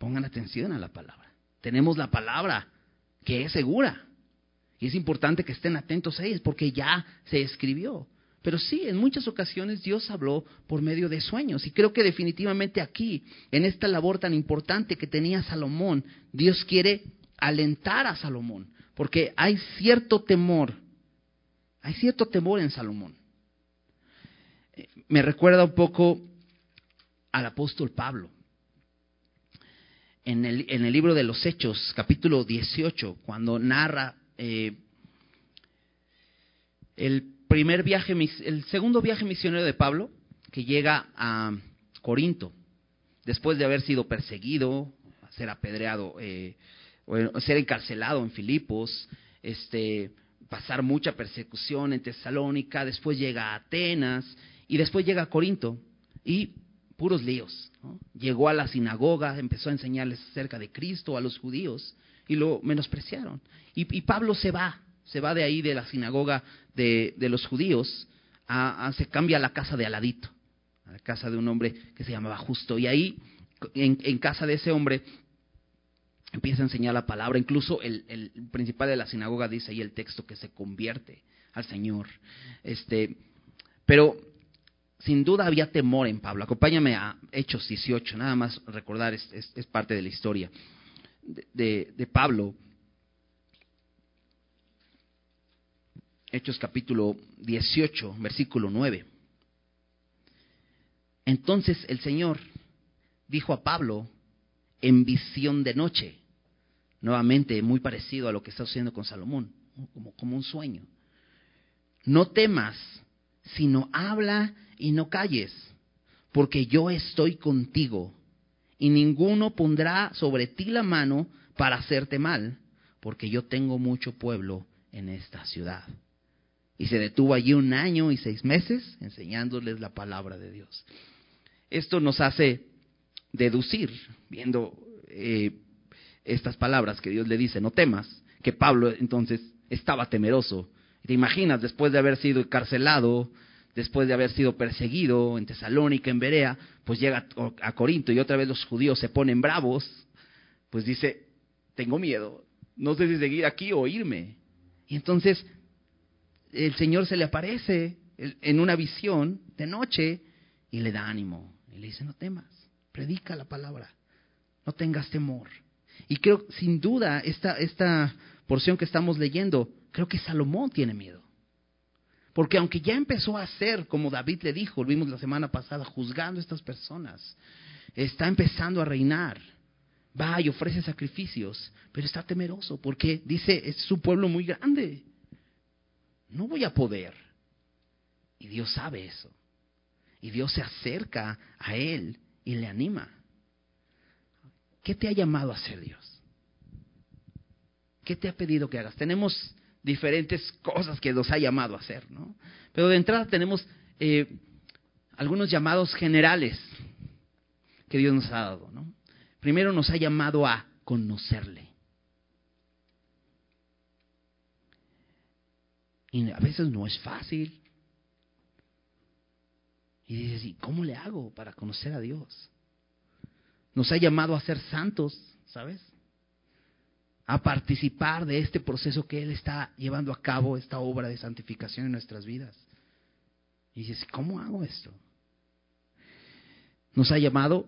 Speaker 1: Pongan atención a la palabra. Tenemos la palabra que es segura. Y es importante que estén atentos a ella porque ya se escribió. Pero sí, en muchas ocasiones Dios habló por medio de sueños. Y creo que definitivamente aquí, en esta labor tan importante que tenía Salomón, Dios quiere alentar a Salomón. Porque hay cierto temor. Hay cierto temor en Salomón. Me recuerda un poco al apóstol Pablo en el, en el libro de los Hechos, capítulo 18, cuando narra eh, el primer viaje, el segundo viaje misionero de Pablo, que llega a Corinto, después de haber sido perseguido, ser apedreado, eh, ser encarcelado en Filipos, este, pasar mucha persecución en Tesalónica, después llega a Atenas y después llega a Corinto y puros líos. Llegó a la sinagoga, empezó a enseñarles acerca de Cristo a los judíos y lo menospreciaron. Y, Pablo se va, se va de ahí de la sinagoga de, los judíos, a, se cambia a la casa de Aladito, a la casa de un hombre que se llamaba Justo. Y ahí, en, casa de ese hombre, empieza a enseñar la palabra. Incluso el, el, principal de la sinagoga dice ahí el texto que se convierte al Señor. Este, pero sin duda había temor en Pablo. Acompáñame a Hechos 18, nada más recordar, es, es, parte de la historia de, de, Pablo. Hechos capítulo 18, versículo 9. Entonces el Señor dijo a Pablo en visión de noche, nuevamente muy parecido a lo que está sucediendo con Salomón, como, como un sueño. No temas, sino habla y no calles, porque yo estoy contigo, y ninguno pondrá sobre ti la mano para hacerte mal, porque yo tengo mucho pueblo en esta ciudad. Y se detuvo allí un año y seis meses enseñándoles la palabra de Dios. Esto nos hace deducir, viendo eh, estas palabras que Dios le dice, no temas, que Pablo entonces estaba temeroso. ¿Te imaginas después de haber sido encarcelado, después de haber sido perseguido en Tesalónica, en Berea, pues llega a Corinto y otra vez los judíos se ponen bravos, pues dice, tengo miedo, no sé si seguir aquí o irme. Y entonces el Señor se le aparece en una visión de noche y le da ánimo. Y le dice, no temas, predica la palabra, no tengas temor. Y creo, sin duda, esta, esta porción que estamos leyendo, creo que Salomón tiene miedo. Porque aunque ya empezó a ser, como David le dijo, lo vimos la semana pasada, juzgando a estas personas, está empezando a reinar. Va y ofrece sacrificios, pero está temeroso porque dice, es su pueblo muy grande. No voy a poder. Y Dios sabe eso. Y Dios se acerca a él y le anima. ¿Qué te ha llamado a hacer Dios? ¿Qué te ha pedido que hagas? Tenemos diferentes cosas que nos ha llamado a hacer, ¿no? Pero de entrada tenemos eh, algunos llamados generales que Dios nos ha dado, ¿no? Primero nos ha llamado a conocerle. Y a veces no es fácil. Y dices, ¿y cómo le hago para conocer a Dios? Nos ha llamado a ser santos, ¿sabes? A participar de este proceso que Él está llevando a cabo, esta obra de santificación en nuestras vidas. Y dices, ¿cómo hago esto? Nos ha llamado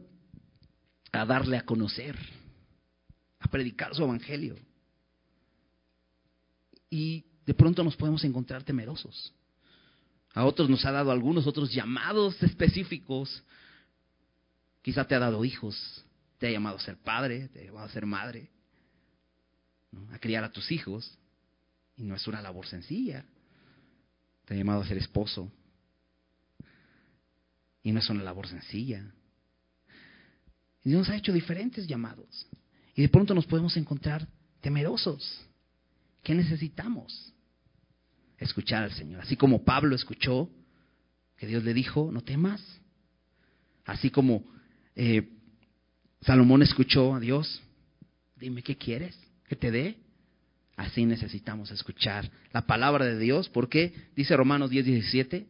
Speaker 1: a darle a conocer, a predicar su evangelio. Y de pronto nos podemos encontrar temerosos. A otros nos ha dado algunos otros llamados específicos. Quizá te ha dado hijos, te ha llamado a ser padre, te ha llamado a ser madre, a criar a tus hijos. Y no es una labor sencilla. Te ha llamado a ser esposo. Y no es una labor sencilla. Dios nos ha hecho diferentes llamados. Y de pronto nos podemos encontrar temerosos. ¿Qué necesitamos? Escuchar al Señor. Así como Pablo escuchó que Dios le dijo, no temas. Así como eh, Salomón escuchó a Dios, dime qué quieres que te dé. Así necesitamos escuchar la palabra de Dios, porque dice Romanos 10, 17,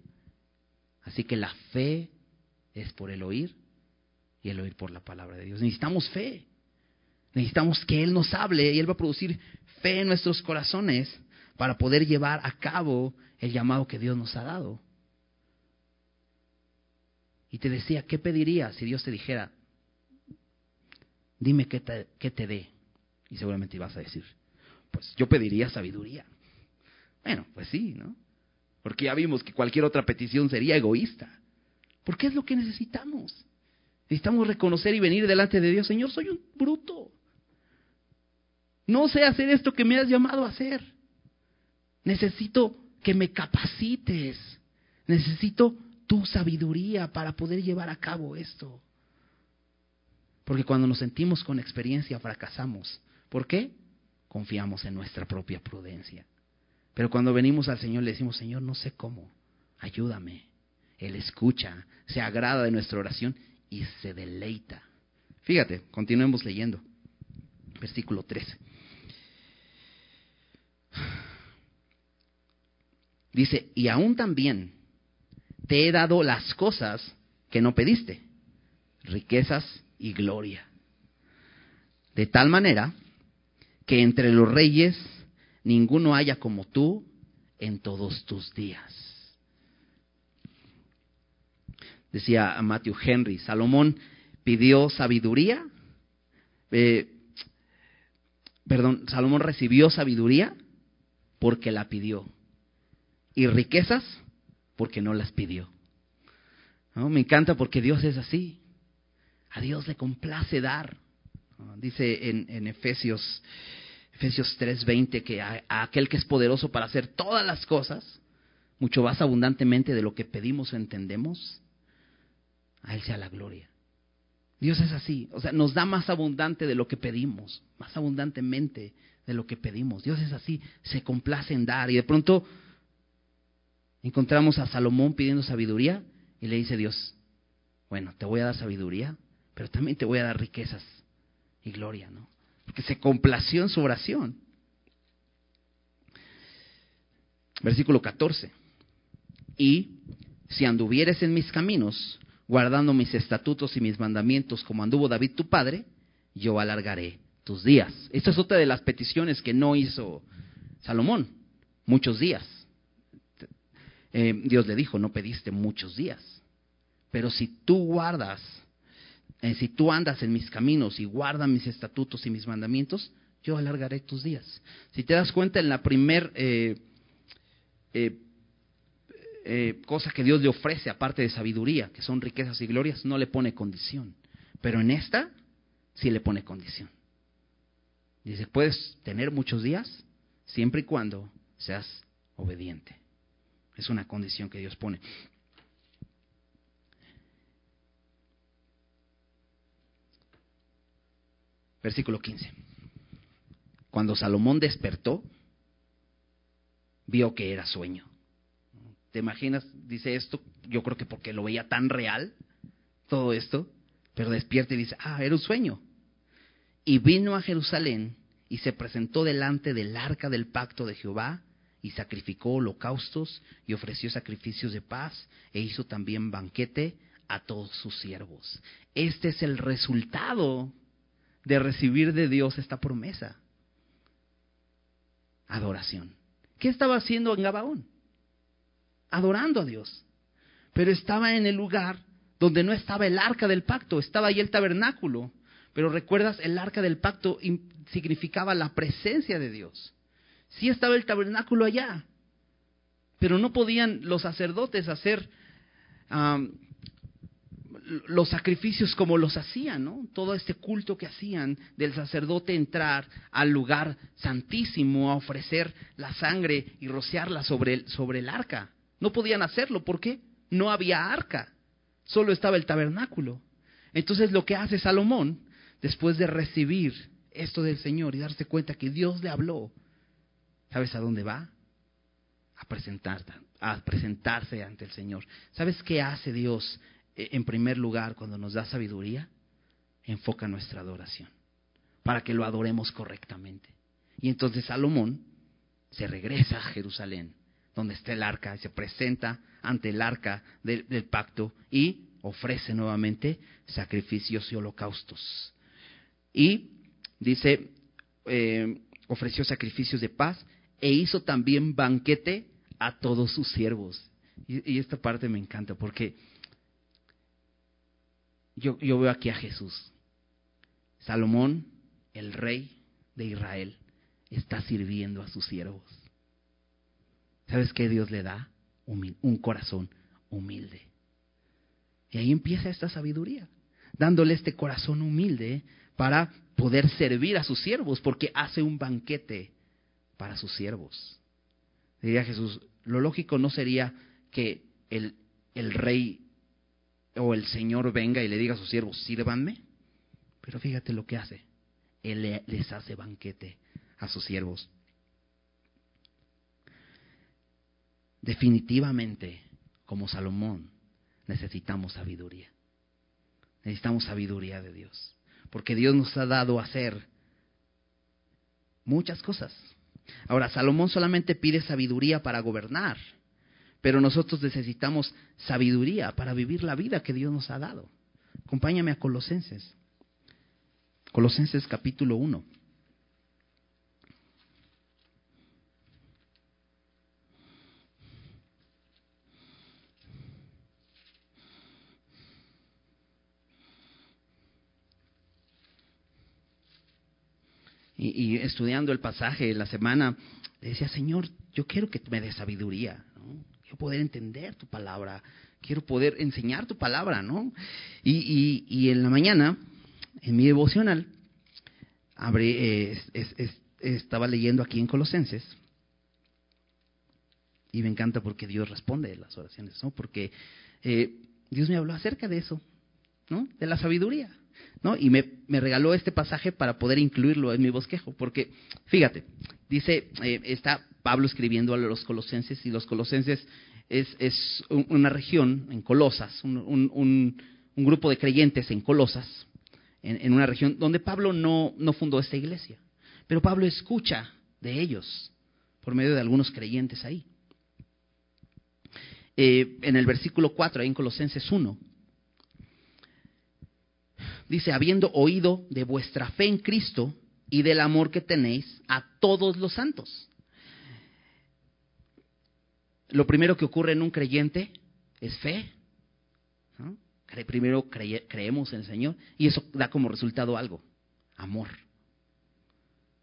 Speaker 1: así que la fe es por el oír y el oír por la palabra de Dios. Necesitamos fe. Necesitamos que Él nos hable y Él va a producir fe en nuestros corazones para poder llevar a cabo el llamado que Dios nos ha dado. Y te decía, ¿qué pedirías si Dios te dijera, dime qué te, dé? Y seguramente ibas a decir, pues yo pediría sabiduría. Bueno, pues sí, ¿no? Porque ya vimos que cualquier otra petición sería egoísta. Porque es lo que necesitamos. Necesitamos reconocer y venir delante de Dios, Señor, soy un bruto. No sé hacer esto que me has llamado a hacer. Necesito que me capacites. Necesito tu sabiduría para poder llevar a cabo esto. Porque cuando nos sentimos con experiencia fracasamos. ¿Por qué? Confiamos en nuestra propia prudencia. Pero cuando venimos al Señor le decimos, Señor, no sé cómo, ayúdame. Él escucha, se agrada de nuestra oración y se deleita. Fíjate, continuemos leyendo. Versículo 13. Dice, y aún también te he dado las cosas que no pediste, riquezas y gloria. De tal manera que entre los reyes ninguno haya como tú en todos tus días decía Matthew Henry, Salomón pidió sabiduría, eh, perdón, Salomón recibió sabiduría porque la pidió y riquezas porque no las pidió. Me encanta porque Dios es así. A Dios le complace dar. Dice en, en Efesios, Efesios 3:20 que a aquel que es poderoso para hacer todas las cosas, mucho más abundantemente de lo que pedimos o entendemos, a Él sea la gloria. Dios es así, o sea, nos da más abundante de lo que pedimos, más abundantemente de lo que pedimos. Dios es así, se complace en dar. Y de pronto encontramos a Salomón pidiendo sabiduría y le dice Dios, bueno, te voy a dar sabiduría, pero también te voy a dar riquezas y gloria, ¿no? Porque se complació en su oración. Versículo 14. Y si anduvieres en mis caminos, guardando mis estatutos y mis mandamientos como anduvo David tu padre, yo alargaré tus días. Esta es otra de las peticiones que no hizo Salomón, muchos días. Eh, Dios le dijo, no pediste muchos días, pero si tú guardas, eh, si tú andas en mis caminos y guardas mis estatutos y mis mandamientos, yo alargaré tus días. Si te das cuenta, en la primer eh, eh, cosa que Dios le ofrece aparte de sabiduría, que son riquezas y glorias, no le pone condición. Pero en esta sí le pone condición. Dice, puedes tener muchos días siempre y cuando seas obediente. Es una condición que Dios pone. Versículo 15. Cuando Salomón despertó, vio que era sueño. ¿Te imaginas? Dice esto, yo creo que porque lo veía tan real, todo esto, pero despierta y dice, ah, era un sueño. Y vino a Jerusalén y se presentó delante del arca del pacto de Jehová y sacrificó holocaustos y ofreció sacrificios de paz e hizo también banquete a todos sus siervos. Este es el resultado de recibir de Dios esta promesa. Adoración. ¿Qué estaba haciendo en Gabaón? Adorando a Dios. Pero estaba en el lugar donde no estaba el arca del pacto, estaba ahí el tabernáculo. Pero recuerdas, el arca del pacto significaba la presencia de Dios. Sí estaba el tabernáculo allá, pero no podían los sacerdotes hacer los sacrificios como los hacían, ¿no? Todo este culto que hacían del sacerdote entrar al lugar santísimo a ofrecer la sangre y rociarla sobre el, sobre el arca. No podían hacerlo, ¿por qué? No había arca, solo estaba el tabernáculo. Entonces lo que hace Salomón, después de recibir esto del Señor y darse cuenta que Dios le habló, ¿sabes a dónde va? A, presentar, a presentarse ante el Señor. ¿Sabes qué hace Dios eh, en primer lugar, cuando nos da sabiduría, enfoca nuestra adoración, para que lo adoremos correctamente. Y entonces Salomón se regresa a Jerusalén, donde está el arca, y se presenta ante el arca del, pacto y ofrece nuevamente sacrificios y holocaustos. Y dice, eh, ofreció sacrificios de paz e hizo también banquete a todos sus siervos. y esta parte me encanta porque yo, veo aquí a Jesús. Salomón, el rey de Israel, está sirviendo a sus siervos. ¿Sabes qué Dios le da? un corazón humilde. Y ahí empieza esta sabiduría, dándole este corazón humilde para poder servir a sus siervos, porque hace un banquete para sus siervos. Diría Jesús, lo lógico no sería que el, el rey o el Señor venga y le diga a sus siervos, sírvanme. Pero fíjate lo que hace. Él les hace banquete a sus siervos. Definitivamente, como Salomón, necesitamos sabiduría. Necesitamos sabiduría de Dios. Porque Dios nos ha dado a hacer muchas cosas. Ahora, Salomón solamente pide sabiduría para gobernar. Pero nosotros necesitamos sabiduría para vivir la vida que Dios nos ha dado. Acompáñame a Colosenses. Colosenses capítulo 1. Y, estudiando el pasaje la semana, decía, Señor, yo quiero que me dé sabiduría. ¿no? quiero poder entender tu palabra, quiero poder enseñar tu palabra, ¿no? Y, y, en la mañana, en mi devocional, eh, estaba leyendo aquí en Colosenses, y me encanta porque Dios responde las oraciones, ¿no? Porque eh, Dios me habló acerca de eso, ¿no? De la sabiduría, Y me, regaló este pasaje para poder incluirlo en mi bosquejo, porque, fíjate, dice, eh, está Pablo escribiendo a los colosenses, y los colosenses es, una región en Colosas, un, grupo de creyentes en Colosas, en, una región donde Pablo no, no fundó esta iglesia, pero Pablo escucha de ellos por medio de algunos creyentes ahí. Eh, en el versículo 4, ahí en Colosenses 1, dice, habiendo oído de vuestra fe en Cristo y del amor que tenéis a todos los santos lo primero que ocurre en un creyente es fe. Primero creemos en el Señor y eso da como resultado algo, amor.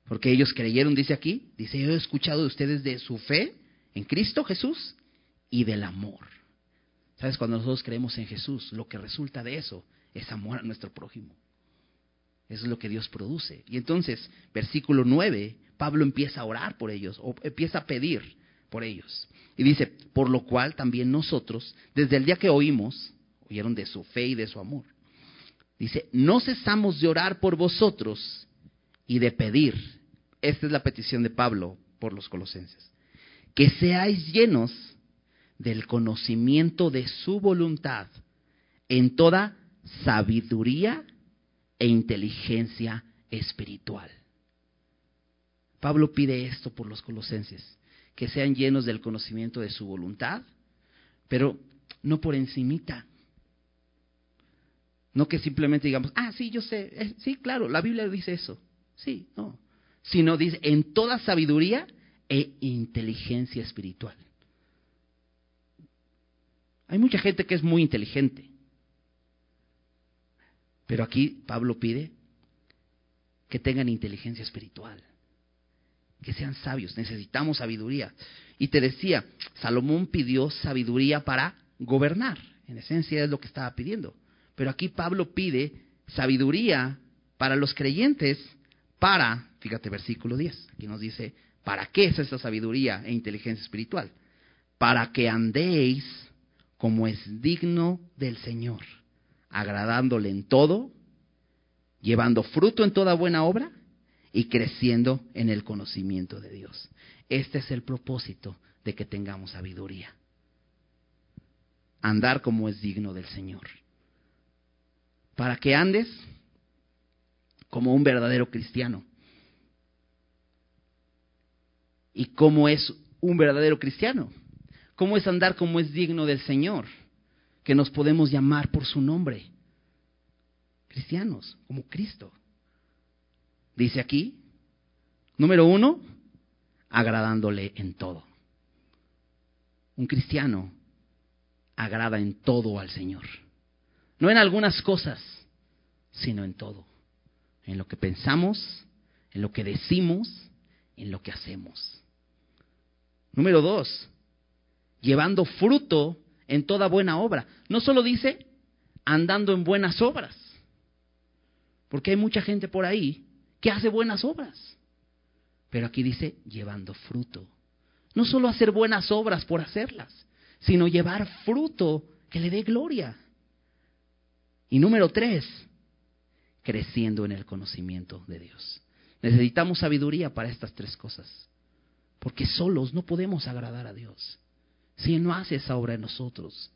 Speaker 1: Porque ellos creyeron, dice aquí, dice, yo he escuchado de ustedes de su fe en Cristo Jesús y del amor. ¿Sabes? Cuando nosotros creemos en Jesús, lo que resulta de eso es amor a nuestro prójimo. Es lo que Dios produce. Y entonces, versículo 9, Pablo empieza a orar por ellos, o empieza a pedir por ellos. Y dice, por lo cual también nosotros, desde el día que oímos, oyeron de su fe y de su amor, dice, no cesamos de orar por vosotros y de pedir, esta es la petición de Pablo por los colosenses, que seáis llenos del conocimiento de su voluntad en toda sabiduría e inteligencia espiritual. Pablo pide esto por los colosenses, que sean llenos del conocimiento de su voluntad, pero no por encimita. No que simplemente digamos, ah, sí, yo sé, eh, sí, claro, la Biblia dice eso. Sí, no. Sino dice, en toda sabiduría e inteligencia espiritual. Hay mucha gente que es muy inteligente. Pero aquí Pablo pide que tengan inteligencia espiritual, que sean sabios. Necesitamos sabiduría. Y te decía, Salomón pidió sabiduría para gobernar. En esencia es lo que estaba pidiendo. Pero aquí Pablo pide sabiduría para los creyentes para, fíjate versículo 10, aquí nos dice, ¿para qué es esa sabiduría e inteligencia espiritual? Para que andéis como es digno del Señor, agradándole en todo, llevando fruto en toda buena obra y creciendo en el conocimiento de Dios. Este es el propósito de que tengamos sabiduría. Andar como es digno del Señor para que andes como un verdadero cristiano. ¿Y cómo es un verdadero cristiano? ¿Cómo es andar como es digno del Señor? Que nos podemos llamar por su nombre. Cristianos, como Cristo. Dice aquí, número uno, agradándole en todo. Un cristiano agrada en todo al Señor. No en algunas cosas, sino en todo. En lo que pensamos, en lo que decimos, en lo que hacemos. Número dos, llevando fruto en toda buena obra. No solo dice andando en buenas obras, porque hay mucha gente por ahí que hace buenas obras. Pero aquí dice llevando fruto. No solo hacer buenas obras por hacerlas, sino llevar fruto que le dé gloria. Y número tres, creciendo en el conocimiento de Dios. Necesitamos sabiduría para estas tres cosas, porque solos no podemos agradar a Dios. Si Él no hace esa obra en nosotros,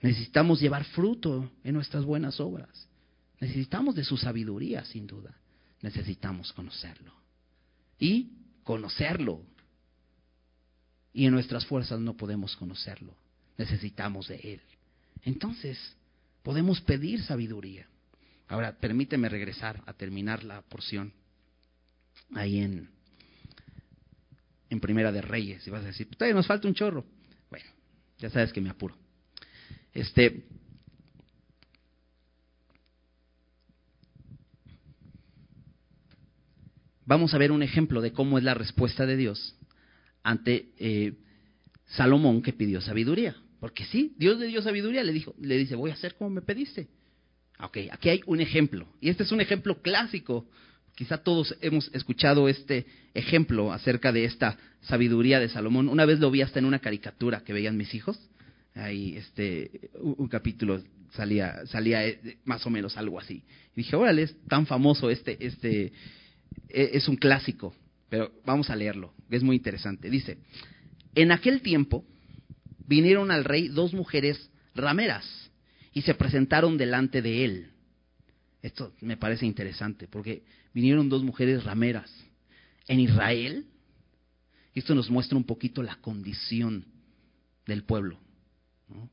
Speaker 1: necesitamos llevar fruto en nuestras buenas obras. Necesitamos de su sabiduría, sin duda. Necesitamos conocerlo. Y conocerlo. Y en nuestras fuerzas no podemos conocerlo. Necesitamos de Él. Entonces, podemos pedir sabiduría. Ahora, permíteme regresar a terminar la porción ahí en, en Primera de Reyes. Y vas a decir, todavía nos falta un chorro. Bueno, ya sabes que me apuro. Este, vamos a ver un ejemplo de cómo es la respuesta de Dios ante eh, Salomón que pidió sabiduría. Porque sí, Dios le dio sabiduría, le, dijo, le dice, voy a hacer como me pediste. Ok, aquí hay un ejemplo. Y este es un ejemplo clásico. Quizá todos hemos escuchado este ejemplo acerca de esta sabiduría de Salomón. Una vez lo vi hasta en una caricatura que veían mis hijos. Ahí, este, un, capítulo salía, salía eh, más o menos algo así. Y dije, órale, es tan famoso este, este, e, es un clásico. Pero vamos a leerlo, es muy interesante. Dice, en aquel tiempo, vinieron al rey dos mujeres rameras y se presentaron delante de él. Esto me parece interesante porque vinieron dos mujeres rameras en Israel. Esto nos muestra un poquito la condición del pueblo.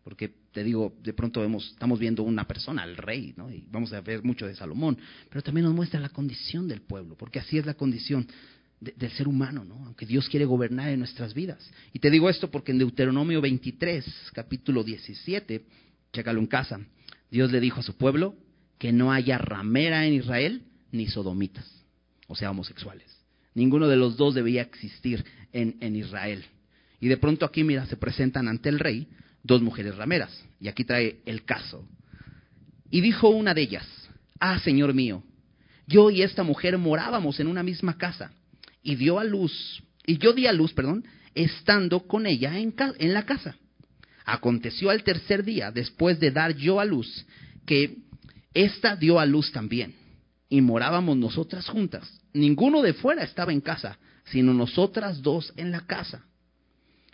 Speaker 1: Porque te digo, de pronto vemos, estamos viendo una persona, el rey, ¿no? y vamos a ver mucho de Salomón, pero también nos muestra la condición del pueblo, porque así es la condición del ser humano, ¿no? Aunque Dios quiere gobernar en nuestras vidas. Y te digo esto porque en Deuteronomio 23, capítulo 17, chécalo en casa, Dios le dijo a su pueblo que no haya ramera en Israel ni sodomitas, o sea, homosexuales. Ninguno de los dos debía existir en, en Israel. Y de pronto aquí, mira, se presentan ante el rey dos mujeres rameras. Y aquí trae el caso. Y dijo una de ellas, ah, Señor mío, yo y esta mujer morábamos en una misma casa y dio a luz, y yo di a luz, perdón, estando con ella en, en la casa. Aconteció al tercer día, después de dar yo a luz, que ésta dio a luz también, y morábamos nosotras juntas. Ninguno de fuera estaba en casa, sino nosotras dos en la casa.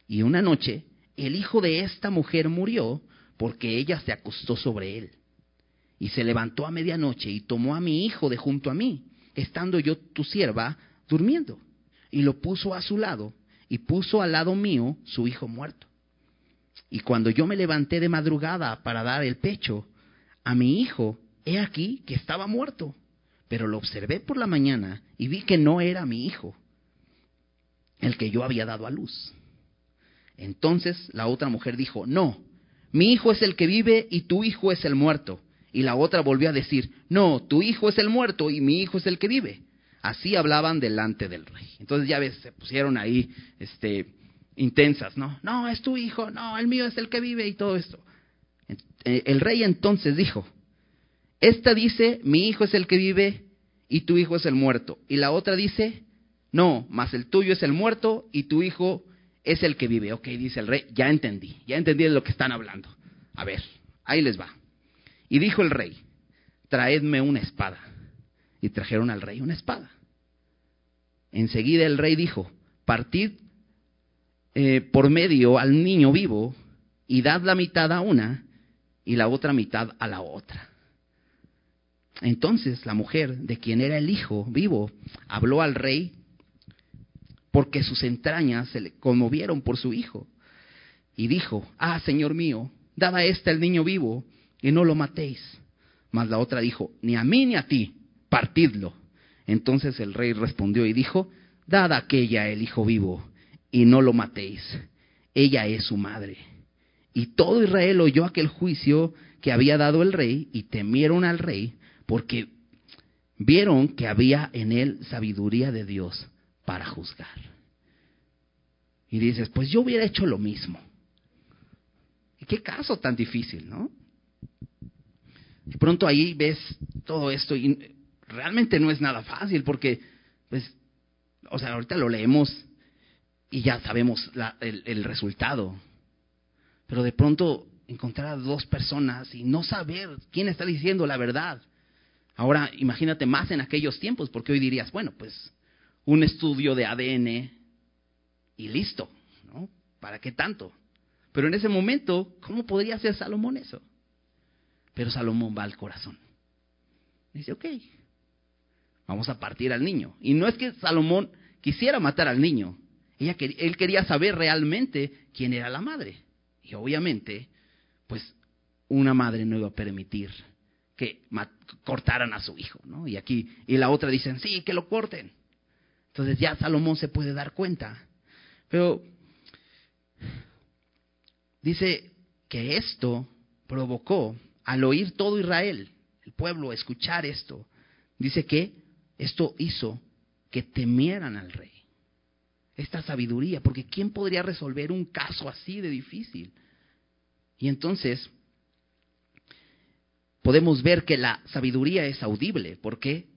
Speaker 1: Y una noche el hijo de esta mujer murió porque ella se acostó sobre él. Y se levantó a medianoche y tomó a mi hijo de junto a mí, estando yo tu sierva durmiendo. y lo puso a su lado, y puso al lado mío su hijo muerto. Y cuando yo me levanté de madrugada para dar el pecho a mi hijo, he aquí que estaba muerto. Pero lo observé por la mañana y vi que no era mi hijo, el que yo había dado a luz. Entonces la otra mujer dijo, no, mi hijo es el que vive y tu hijo es el muerto. Y la otra volvió a decir, no, tu hijo es el muerto y mi hijo es el que vive. Así hablaban delante del rey. Entonces ya ves, se pusieron ahí este, intensas, ¿no? No, es tu hijo, no, el mío es el que vive y todo esto. Eh, el rey entonces dijo, esta dice, mi hijo es el que vive y tu hijo es el muerto. Y la otra dice, no, mas el tuyo es el muerto y tu hijo es el que vive. Ok, dice el rey, ya entendí, ya entendí de lo que están hablando. A ver, ahí les va. Y dijo el rey, traedme una espada y trajeron al rey una espada. Enseguida el rey dijo, partid eh, por medio al niño vivo y dad la mitad a una y la otra mitad a la otra. Entonces la mujer, de quien era el hijo vivo, habló al rey porque sus entrañas se le conmovieron por su hijo. Y dijo, ah, Señor mío, dad a este el niño vivo y no lo matéis. Mas la otra dijo, ni a mí ni a ti, partidlo. Entonces el rey respondió y dijo, dad a aquella el hijo vivo, y no lo matéis. Ella es su madre. Y todo Israel oyó aquel juicio que había dado el rey, y temieron al rey, porque vieron que había en él sabiduría de Dios para juzgar. Y dices, pues yo hubiera hecho lo mismo. ¿Y qué caso tan difícil, no? De pronto ahí ves todo esto y realmente no es nada fácil porque, pues, o sea, ahorita lo leemos y ya sabemos el, el resultado. Pero de pronto encontrar a dos personas y no saber quién está diciendo la verdad. Ahora imagínate más en aquellos tiempos, porque hoy dirías, bueno, pues un estudio de ADN y listo, ¿no? ¿Para qué tanto? Pero en ese momento, ¿cómo podría hacer Salomón eso? Pero Salomón va al corazón. Dice, ok, vamos a partir al niño. Y no es que Salomón quisiera matar al niño, ella, él quería saber realmente quién era la madre. Y obviamente, pues una madre no iba a permitir que cortaran a su hijo, ¿no? Y aquí, y la otra dicen, sí, que lo corten. Entonces ya Salomón se puede dar cuenta. Pero dice que esto provocó al oír todo Israel, el pueblo, escuchar esto, dice que esto hizo que temieran al rey. Esta sabiduría, porque ¿quién podría resolver un caso así de difícil? Y entonces podemos ver que la sabiduría es audible, porque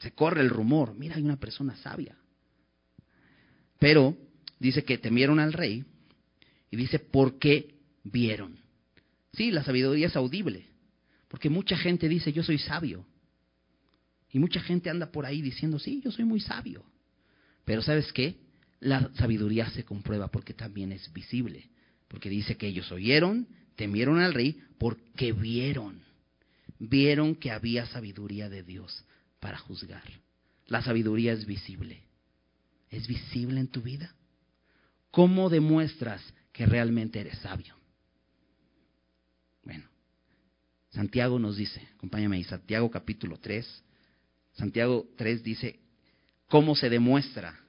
Speaker 1: se corre el rumor, mira, hay una persona sabia. Pero dice que temieron al rey y dice, ¿por qué vieron? Sí, la sabiduría es audible, porque mucha gente dice, yo soy sabio. Y mucha gente anda por ahí diciendo, sí, yo soy muy sabio. Pero ¿sabes qué? La sabiduría se comprueba porque también es visible. Porque dice que ellos oyeron, temieron al rey, porque vieron. Vieron que había sabiduría de Dios para juzgar. La sabiduría es visible. ¿Es visible en tu vida? ¿Cómo demuestras que realmente eres sabio? Bueno, Santiago nos dice, acompáñame ahí, Santiago capítulo 3, Santiago 3 dice, ¿cómo se demuestra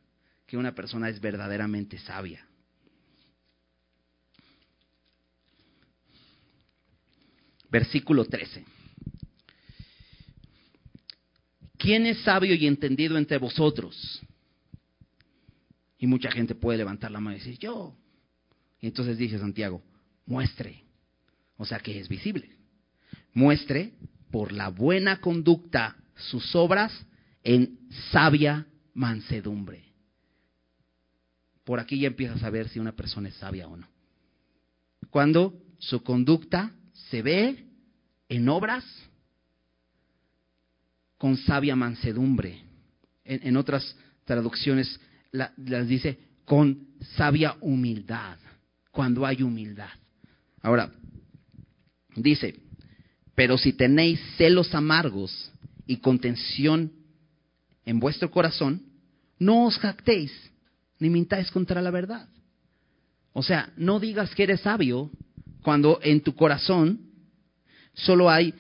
Speaker 1: que una persona es verdaderamente sabia? Versículo 13. ¿Quién es sabio y entendido entre vosotros? Y mucha gente puede levantar la mano y decir, yo. Y entonces dice Santiago, muestre. O sea que es visible. Muestre por la buena conducta sus obras en sabia mansedumbre. Por aquí ya empiezas a ver si una persona es sabia o no. Cuando su conducta se ve en obras con sabia mansedumbre. En, otras traducciones las dice con sabia humildad, cuando hay humildad. Ahora, dice, pero si tenéis celos amargos y contención en vuestro corazón, no os jactéis, ni mintáis contra la verdad. O sea, no digas que eres sabio cuando en tu corazón solo hay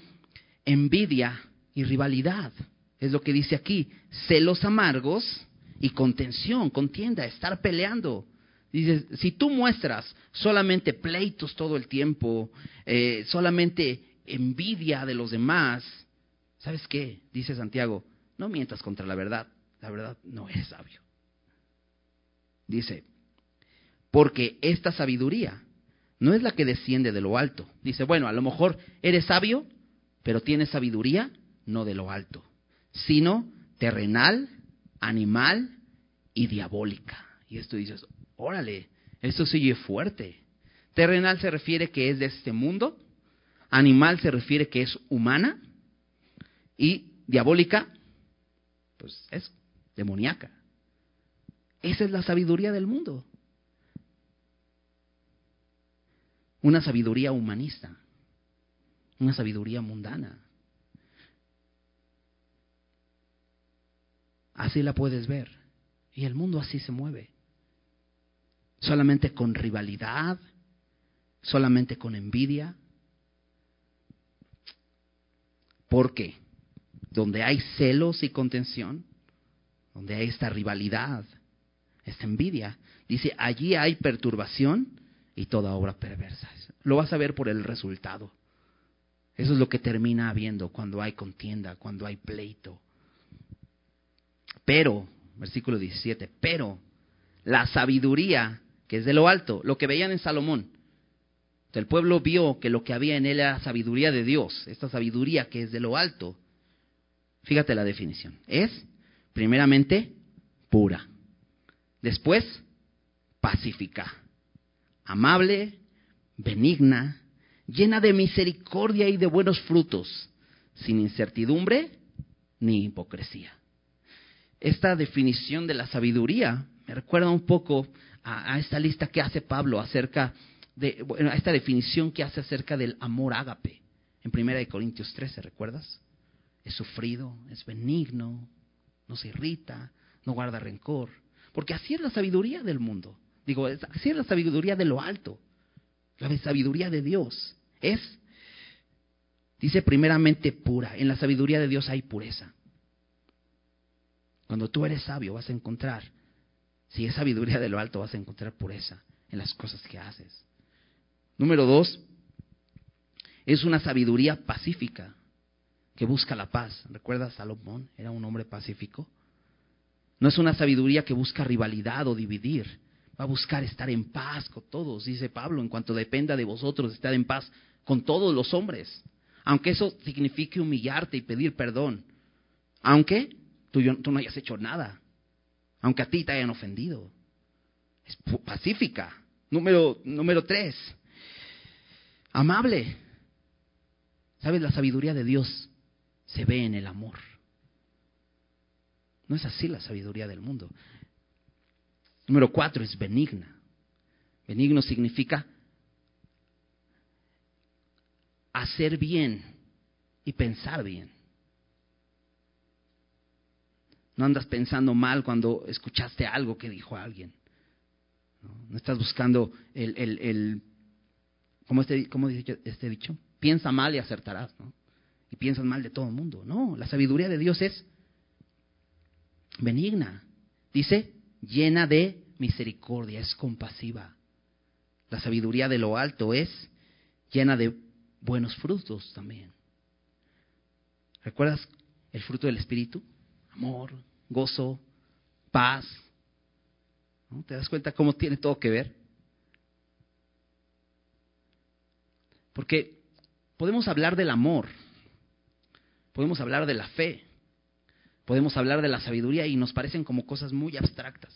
Speaker 1: envidia y rivalidad. Es lo que dice aquí, celos amargos y contención, contienda, estar peleando. Dice, si tú muestras solamente pleitos todo el tiempo, eh, solamente envidia de los demás, ¿sabes qué? Dice Santiago, no mientas contra la verdad, la verdad no eres sabio. Dice, porque esta sabiduría no es la que desciende de lo alto. Dice, bueno, a lo mejor eres sabio, pero tienes sabiduría no de lo alto, sino terrenal, animal y diabólica. Y esto dices, órale, esto sigue fuerte. Terrenal se refiere que es de este mundo, animal se refiere que es humana y diabólica, pues es demoníaca. Esa es la sabiduría del mundo. Una sabiduría humanista, una sabiduría mundana. Así la puedes ver. Y el mundo así se mueve. Solamente con rivalidad, solamente con envidia. Porque donde hay celos y contención, donde hay esta rivalidad, esta envidia, dice, allí hay perturbación y toda obra perversa. Lo vas a ver por el resultado. Eso es lo que termina habiendo cuando hay contienda, cuando hay pleito. Pero, versículo 17, pero la sabiduría que es de lo alto, lo que veían en Salomón, el pueblo vio que lo que había en él era sabiduría de Dios, esta sabiduría que es de lo alto. Fíjate la definición. Es, primeramente, pura. Después, pacífica amable, benigna, llena de misericordia y de buenos frutos, sin incertidumbre ni hipocresía. Esta definición de la sabiduría me recuerda un poco a, esta lista que hace Pablo acerca de, bueno, a esta definición que hace acerca del amor ágape en 1 Corintios 13, ¿recuerdas? Es sufrido, es benigno, no se irrita, no guarda rencor, porque así es la sabiduría del mundo. Digo, así es la sabiduría de lo alto, la sabiduría de Dios. Es, dice primeramente pura, en la sabiduría de Dios hay pureza. Cuando tú eres sabio vas a encontrar, si es sabiduría de lo alto, vas a encontrar pureza en las cosas que haces. Número dos, es una sabiduría pacífica que busca la paz. ¿Recuerdas Salomón? Era un hombre pacífico. No es una sabiduría que busca rivalidad o dividir, va a buscar estar en paz con todos, dice Pablo, en cuanto dependa de vosotros estar en paz con todos los hombres, aunque eso signifique humillarte y pedir perdón, aunque tú, no hayas hecho nada, aunque a ti te hayan ofendido. Es pacífica. Número, número tres, amable. ¿Sabes? La sabiduría de Dios se ve en el amor. No es así la sabiduría del mundo. Número cuatro es benigna. Benigno significa hacer bien y pensar bien. No andas pensando mal cuando escuchaste algo que dijo alguien. No, estás buscando el, el, el ¿cómo, este, ¿cómo dice este dicho? Piensa mal y acertarás, ¿no? Y piensas mal de todo el mundo. No, la sabiduría de Dios es benigna. Dice, llena de misericordia, es compasiva. La sabiduría de lo alto es llena de buenos frutos también. ¿Recuerdas el fruto del Espíritu? Amor, gozo, paz. ¿No? ¿Te das cuenta cómo tiene todo que ver? Porque podemos hablar del amor, podemos hablar de la fe, podemos hablar de la sabiduría y nos parecen como cosas muy abstractas.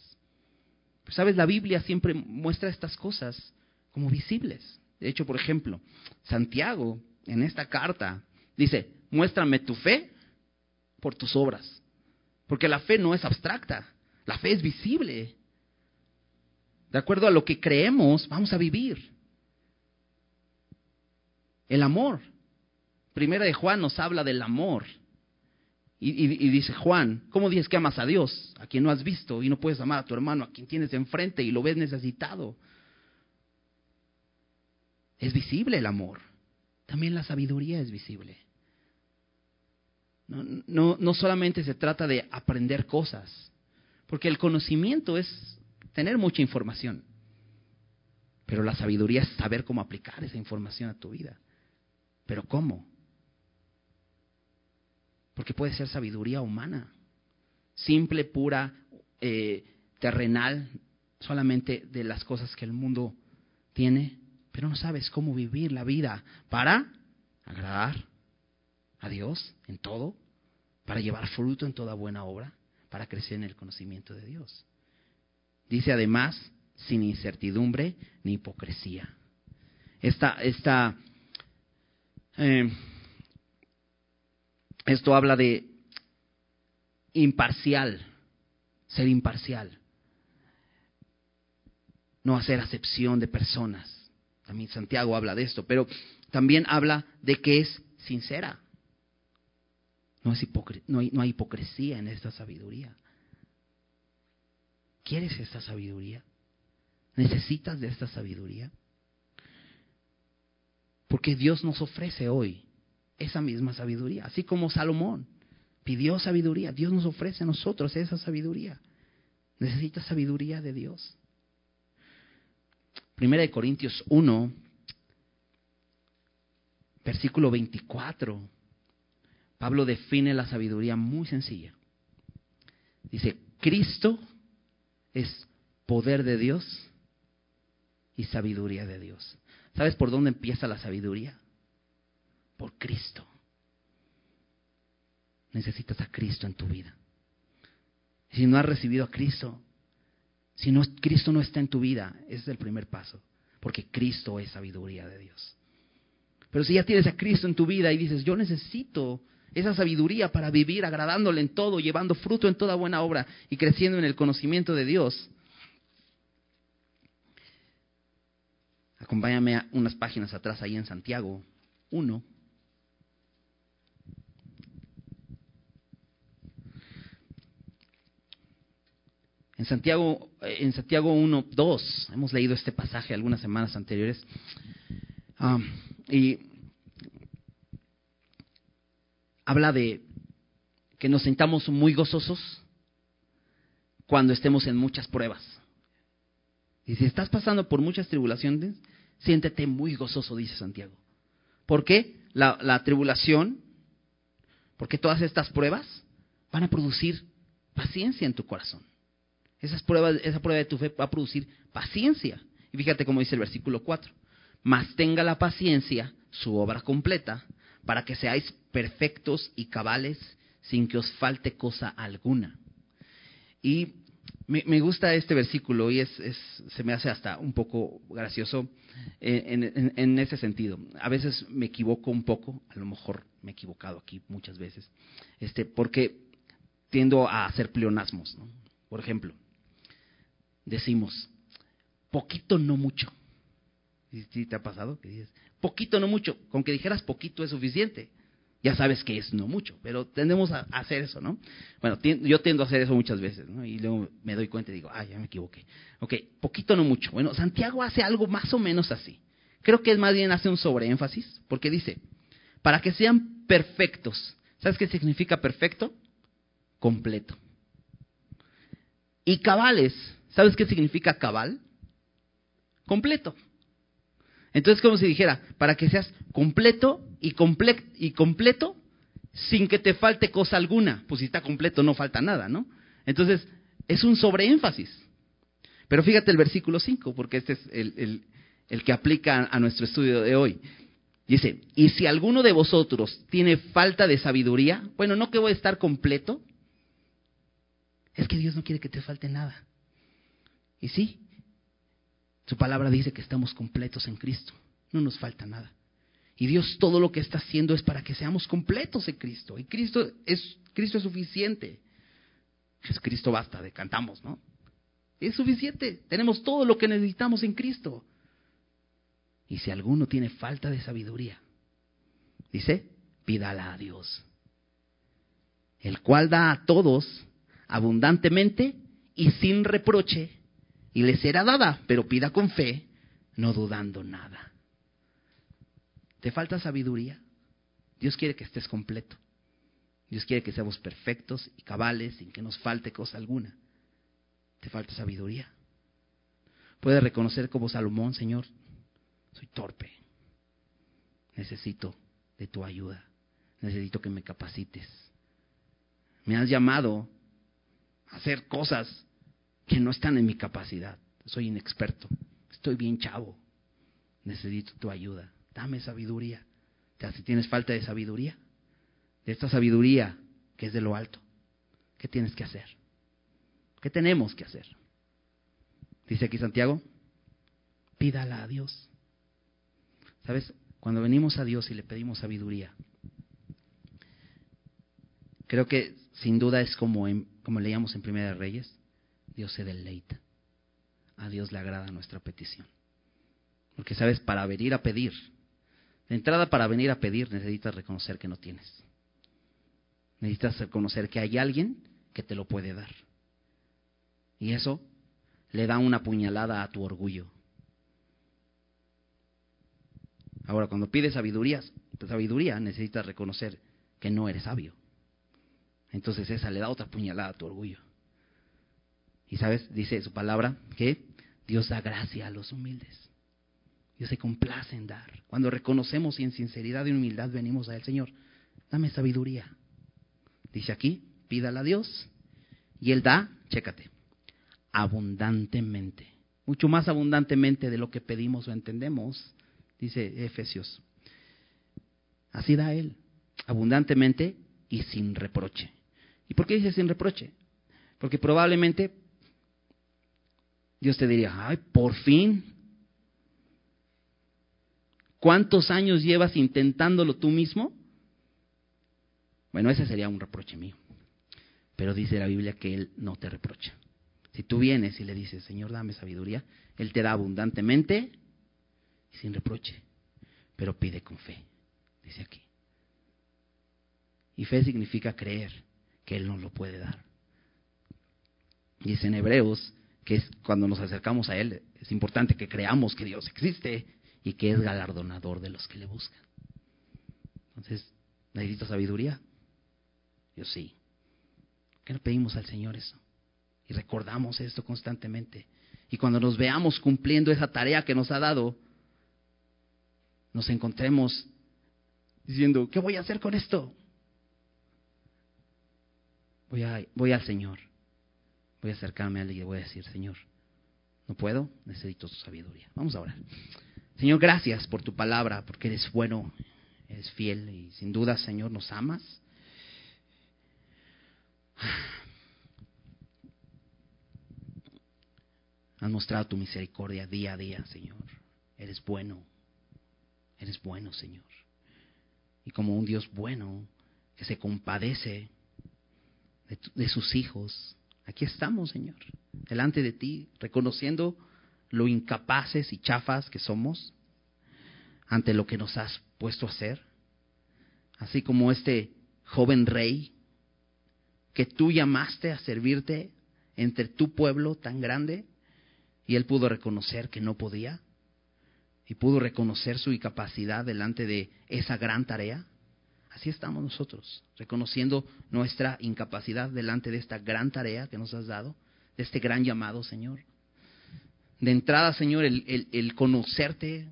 Speaker 1: Pues, Sabes, la Biblia siempre muestra estas cosas como visibles. De hecho, por ejemplo, Santiago en esta carta dice, muéstrame tu fe por tus obras. Porque la fe no es abstracta, la fe es visible. De acuerdo a lo que creemos, vamos a vivir. El amor. Primera de Juan nos habla del amor. Y, dice Juan, ¿cómo dices que amas a Dios, a quien no has visto, y no puedes amar a tu hermano, a quien tienes enfrente y lo ves necesitado? Es visible el amor. También la sabiduría es visible. No, no, no solamente se trata de aprender cosas, porque el conocimiento es tener mucha información, pero la sabiduría es saber cómo aplicar esa información a tu vida. ¿Pero cómo? Porque puede ser sabiduría humana, simple, pura, eh, terrenal, solamente de las cosas que el mundo tiene, pero no sabes cómo vivir la vida para agradar a Dios en todo, para llevar fruto en toda buena obra, para crecer en el conocimiento de Dios. Dice además, sin incertidumbre ni hipocresía. Esta, esta eh, esto habla de imparcial, ser imparcial, no hacer acepción de personas. También Santiago habla de esto, pero también habla de que es sincera. No, hay, hay hipocresía en esta sabiduría. ¿Quieres esta sabiduría? ¿Necesitas de esta sabiduría? Porque Dios nos ofrece hoy esa misma sabiduría, así como Salomón pidió sabiduría, Dios nos ofrece a nosotros esa sabiduría. Necesitas sabiduría de Dios. Primera de Corintios 1, versículo 24. Pablo define la sabiduría muy sencilla. Dice, Cristo es poder de Dios y sabiduría de Dios. ¿Sabes por dónde empieza la sabiduría? por Cristo. Necesitas a Cristo en tu vida. Si no has recibido a Cristo, si no, Cristo no está en tu vida, ese es el primer paso, porque Cristo es sabiduría de Dios. Pero si ya tienes a Cristo en tu vida y dices, yo necesito esa sabiduría para vivir agradándole en todo, llevando fruto en toda buena obra y creciendo en el conocimiento de Dios, acompáñame unas páginas atrás ahí en Santiago 1. En Santiago, en Santiago 1, 2, hemos leído este pasaje algunas semanas anteriores. Ah, y habla de que nos sintamos muy gozosos cuando estemos en muchas pruebas. Y si estás pasando por muchas tribulaciones, siéntete muy gozoso, dice Santiago. ¿Por qué? La, la tribulación, porque todas estas pruebas van a producir paciencia en tu corazón. Esas pruebas, esa prueba de tu fe va a producir paciencia. Y fíjate cómo dice el versículo 4. Mas tenga la paciencia su obra completa, para que seáis perfectos y cabales sin que os falte cosa alguna. Y me, gusta este versículo y es, se me hace hasta un poco gracioso en, en, ese sentido. A veces me equivoco un poco, a lo mejor me he equivocado aquí muchas veces, este, porque tiendo a hacer pleonasmos. Por ejemplo, decimos, poquito no mucho. ¿Sí te ha pasado? Que dices, poquito no mucho. Con que dijeras poquito es suficiente. Ya sabes que es no mucho, pero tendemos a hacer eso, ¿no? Bueno, yo tiendo a hacer eso muchas veces, ¿no? Y luego me doy cuenta y digo, ah, ya me equivoqué. Ok, poquito no mucho. Bueno, Santiago hace algo más o menos así. Creo que es más bien hace un sobreénfasis, porque dice, para que sean perfectos. ¿Sabes qué significa perfecto? Completo. Y cabales, ¿Sabes qué significa cabal? Completo. Entonces, como si dijera, para que seas completo y, y completo sin que te falte cosa alguna. Pues si está completo no falta nada, ¿no? Entonces, es un sobreénfasis. Pero fíjate el versículo 5, porque este es el, el que aplica a nuestro estudio de hoy. Dice, y si alguno de vosotros tiene falta de sabiduría, bueno, no que voy a estar completo, es que Dios no quiere que te falte nada. Y sí, su palabra dice que estamos completos en Cristo. No nos falta nada. Y Dios todo lo que está haciendo es para que seamos completos en Cristo. Y Cristo es, Cristo es suficiente. Es Cristo basta, de cantamos, ¿no? Es suficiente. Tenemos todo lo que necesitamos en Cristo. Y si alguno tiene falta de sabiduría, dice, pídala a Dios. el cual da a todos abundantemente y sin reproche, y le será dada, pero pida con fe, no dudando nada. ¿Te falta sabiduría? Dios quiere que estés completo. Dios quiere que seamos perfectos y cabales sin que nos falte cosa alguna. ¿Te falta sabiduría? Puedes reconocer como Salomón, Señor, soy torpe. Necesito de tu ayuda. Necesito que me capacites. Me has llamado a hacer cosas que no están en mi capacidad. Soy inexperto. Estoy bien chavo. Necesito tu ayuda. Dame sabiduría. Si tienes falta de sabiduría, de esta sabiduría que es de lo alto, ¿qué tienes que hacer? ¿Qué tenemos que hacer? Dice aquí Santiago, pídala a Dios. ¿Sabes? Cuando venimos a Dios y le pedimos sabiduría, creo que sin duda es como, como leíamos en Primera de Reyes, Dios se deleita. A Dios le agrada nuestra petición. Porque, ¿sabes? Para venir a pedir, de entrada para venir a pedir necesitas reconocer que no tienes. Necesitas reconocer que hay alguien que te lo puede dar. Y eso le da una puñalada a tu orgullo. Ahora, cuando pides sabiduría, sabiduría necesitas reconocer que no eres sabio. Entonces esa le da otra puñalada a tu orgullo. Y sabes, dice su palabra que Dios da gracia a los humildes. Dios se complace en dar. Cuando reconocemos y en sinceridad y humildad venimos a Él, Señor, dame sabiduría. Dice aquí, pídala a Dios. Y Él da, chécate, abundantemente. Mucho más abundantemente de lo que pedimos o entendemos, dice Efesios. Así da Él, abundantemente y sin reproche. ¿Y por qué dice sin reproche? Porque probablemente Dios te diría, ay, por fin. ¿Cuántos años llevas intentándolo tú mismo? Bueno, ese sería un reproche mío. Pero dice la Biblia que Él no te reprocha. Si tú vienes y le dices, Señor, dame sabiduría, Él te da abundantemente y sin reproche. Pero pide con fe, dice aquí. Y fe significa creer que Él nos lo puede dar. Dice en Hebreos que es cuando nos acercamos a Él, es importante que creamos que Dios existe y que es galardonador de los que le buscan. Entonces, ¿necesito sabiduría? Yo sí. ¿Qué le pedimos al Señor eso? Y recordamos esto constantemente. Y cuando nos veamos cumpliendo esa tarea que nos ha dado, nos encontremos diciendo, ¿qué voy a hacer con esto? Voy, a, voy al Señor voy a acercarme a él y le voy a decir, Señor, no puedo, necesito tu sabiduría. Vamos a orar. Señor, gracias por tu palabra, porque eres bueno, eres fiel y sin duda, Señor, nos amas. Has mostrado tu misericordia día a día, Señor. Eres bueno, eres bueno, Señor. Y como un Dios bueno que se compadece de, de sus hijos, Aquí estamos, Señor, delante de ti, reconociendo lo incapaces y chafas que somos ante lo que nos has puesto a hacer. Así como este joven rey que tú llamaste a servirte entre tu pueblo tan grande y él pudo reconocer que no podía y pudo reconocer su incapacidad delante de esa gran tarea. Así estamos nosotros, reconociendo nuestra incapacidad delante de esta gran tarea que nos has dado, de este gran llamado, Señor. De entrada, Señor, el, conocerte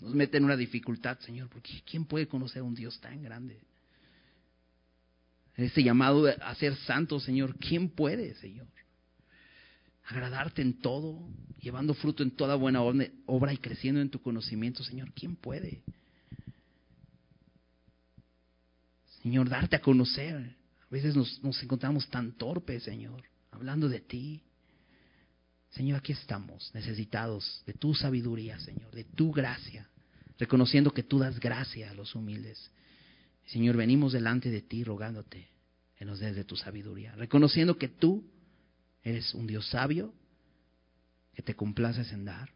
Speaker 1: nos mete en una dificultad, Señor, porque ¿quién puede conocer a un Dios tan grande? Este llamado a ser santo, Señor, ¿quién puede, Señor? Agradarte en todo, llevando fruto en toda buena obra y creciendo en tu conocimiento, Señor, ¿quién puede? Señor, darte a conocer. A veces nos, encontramos tan torpes, Señor, hablando de ti. Señor, aquí estamos, necesitados de tu sabiduría, Señor, de tu gracia, reconociendo que tú das gracia a los humildes. Señor, venimos delante de ti rogándote que nos des de tu sabiduría, reconociendo que tú eres un Dios sabio, que te complaces en dar,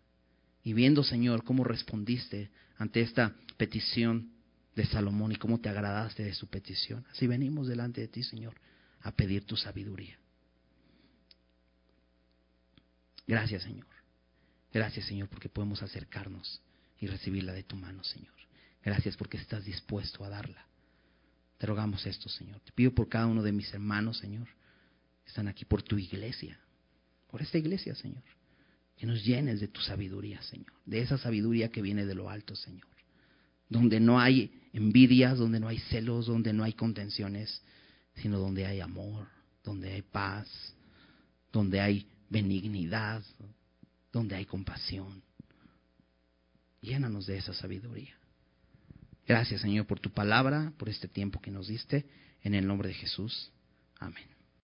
Speaker 1: y viendo, Señor, cómo respondiste ante esta petición de Salomón y cómo te agradaste de su petición. Así venimos delante de ti, Señor, a pedir tu sabiduría. Gracias, Señor. Gracias, Señor, porque podemos acercarnos y recibirla de tu mano, Señor. Gracias porque estás dispuesto a darla. Te rogamos esto, Señor. Te pido por cada uno de mis hermanos, Señor, están aquí por tu iglesia, por esta iglesia, Señor. Que nos llenes de tu sabiduría, Señor. De esa sabiduría que viene de lo alto, Señor. Donde no hay envidias, donde no hay celos, donde no hay contenciones, sino donde hay amor, donde hay paz, donde hay benignidad, donde hay compasión. Llénanos de esa sabiduría. Gracias, Señor, por tu palabra, por este tiempo que nos diste. En el nombre de Jesús. Amén.